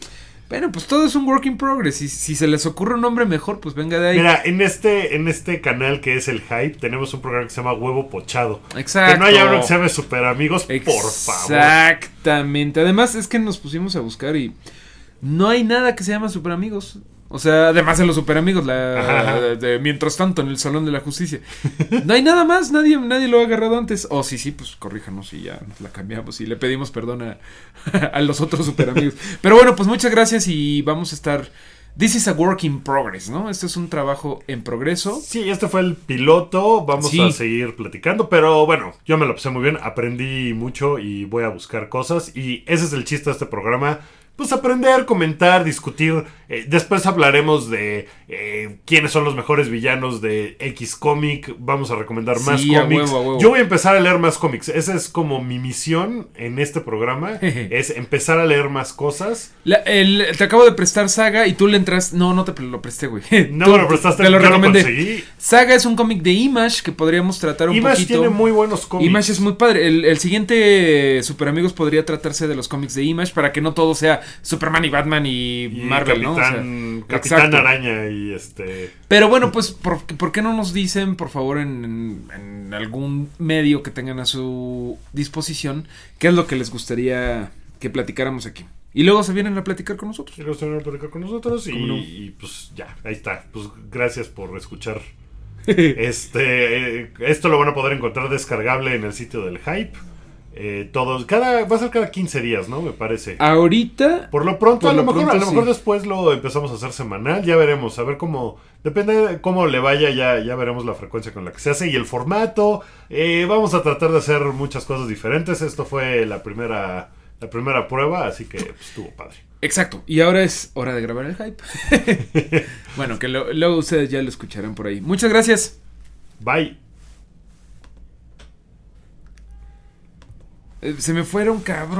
Bueno, pues todo es un work in progress. Y si se les ocurre un nombre mejor, pues venga de ahí. Mira, en este, en este canal que es el Hype, tenemos un programa que se llama Huevo Pochado. Exacto. Que no haya uno que se llame Super Amigos, por favor. Exactamente. Además, es que nos pusimos a buscar y no hay nada que se llama Super Amigos. O sea, además de los Super Amigos, la, Ajá, ajá. de- mientras tanto en el Salón de la Justicia. No hay nada más, nadie, nadie lo ha agarrado antes. O sí, sí, pues corríjanos y ya nos la cambiamos y le pedimos perdón a, [laughs] a los otros Super Amigos. Pero bueno, pues muchas gracias y vamos a estar. This is a work in progress, ¿no? Este es un trabajo en progreso. Sí, este fue el piloto. Vamos Sí. a seguir platicando. Pero bueno, yo me lo pasé muy bien. Aprendí mucho y voy a buscar cosas. Y ese es el chiste de este programa. Pues aprender, comentar, discutir. Eh, después hablaremos de eh, quiénes son los mejores villanos de X cómic. Vamos a recomendar más Sí, cómics. Yo voy a empezar a leer más cómics. Esa es como mi misión en este programa. [laughs] es empezar a leer más cosas. La- el- te acabo de prestar Saga y tú le entras. No, no te lo presté, güey. [laughs] No Tú- me lo prestaste, Te lo recomendé. Saga es un cómic de Image que podríamos tratar un Image poquito. tiene muy buenos cómics. Image es muy padre. El, el siguiente Super Amigos podría tratarse de los cómics de Image para que no todo sea Superman y Batman y, Y Marvel, ¿no? O sea, Capitán, Capitán. Araña y este. Pero bueno, pues, ¿por, por qué no nos dicen, por favor, en, algún medio que tengan a su disposición, qué es lo que les gustaría que platicáramos aquí? Y luego se vienen a platicar con nosotros. Y luego se vienen a platicar con nosotros y, y, pues ya, ahí está. Pues gracias por escuchar. [laughs] este, eh, esto lo van a poder encontrar descargable en el sitio del Hype. Eh, todos, cada, va a ser cada 15 días, ¿no? Me parece. Ahorita, Por lo pronto, Por a lo, lo mejor, pronto, a lo mejor sí. después lo empezamos a hacer semanal, ya veremos, a ver cómo, depende de cómo le vaya, ya, ya veremos la frecuencia con la que se hace y el formato. Eh, vamos a tratar de hacer muchas cosas diferentes. Esto fue la primera, la primera prueba, así que pues, estuvo padre. exacto. Y ahora es hora de grabar el hype. [laughs] bueno, que luego ustedes ya lo escucharán por ahí. Muchas gracias. Bye. Se me fueron, cabrón.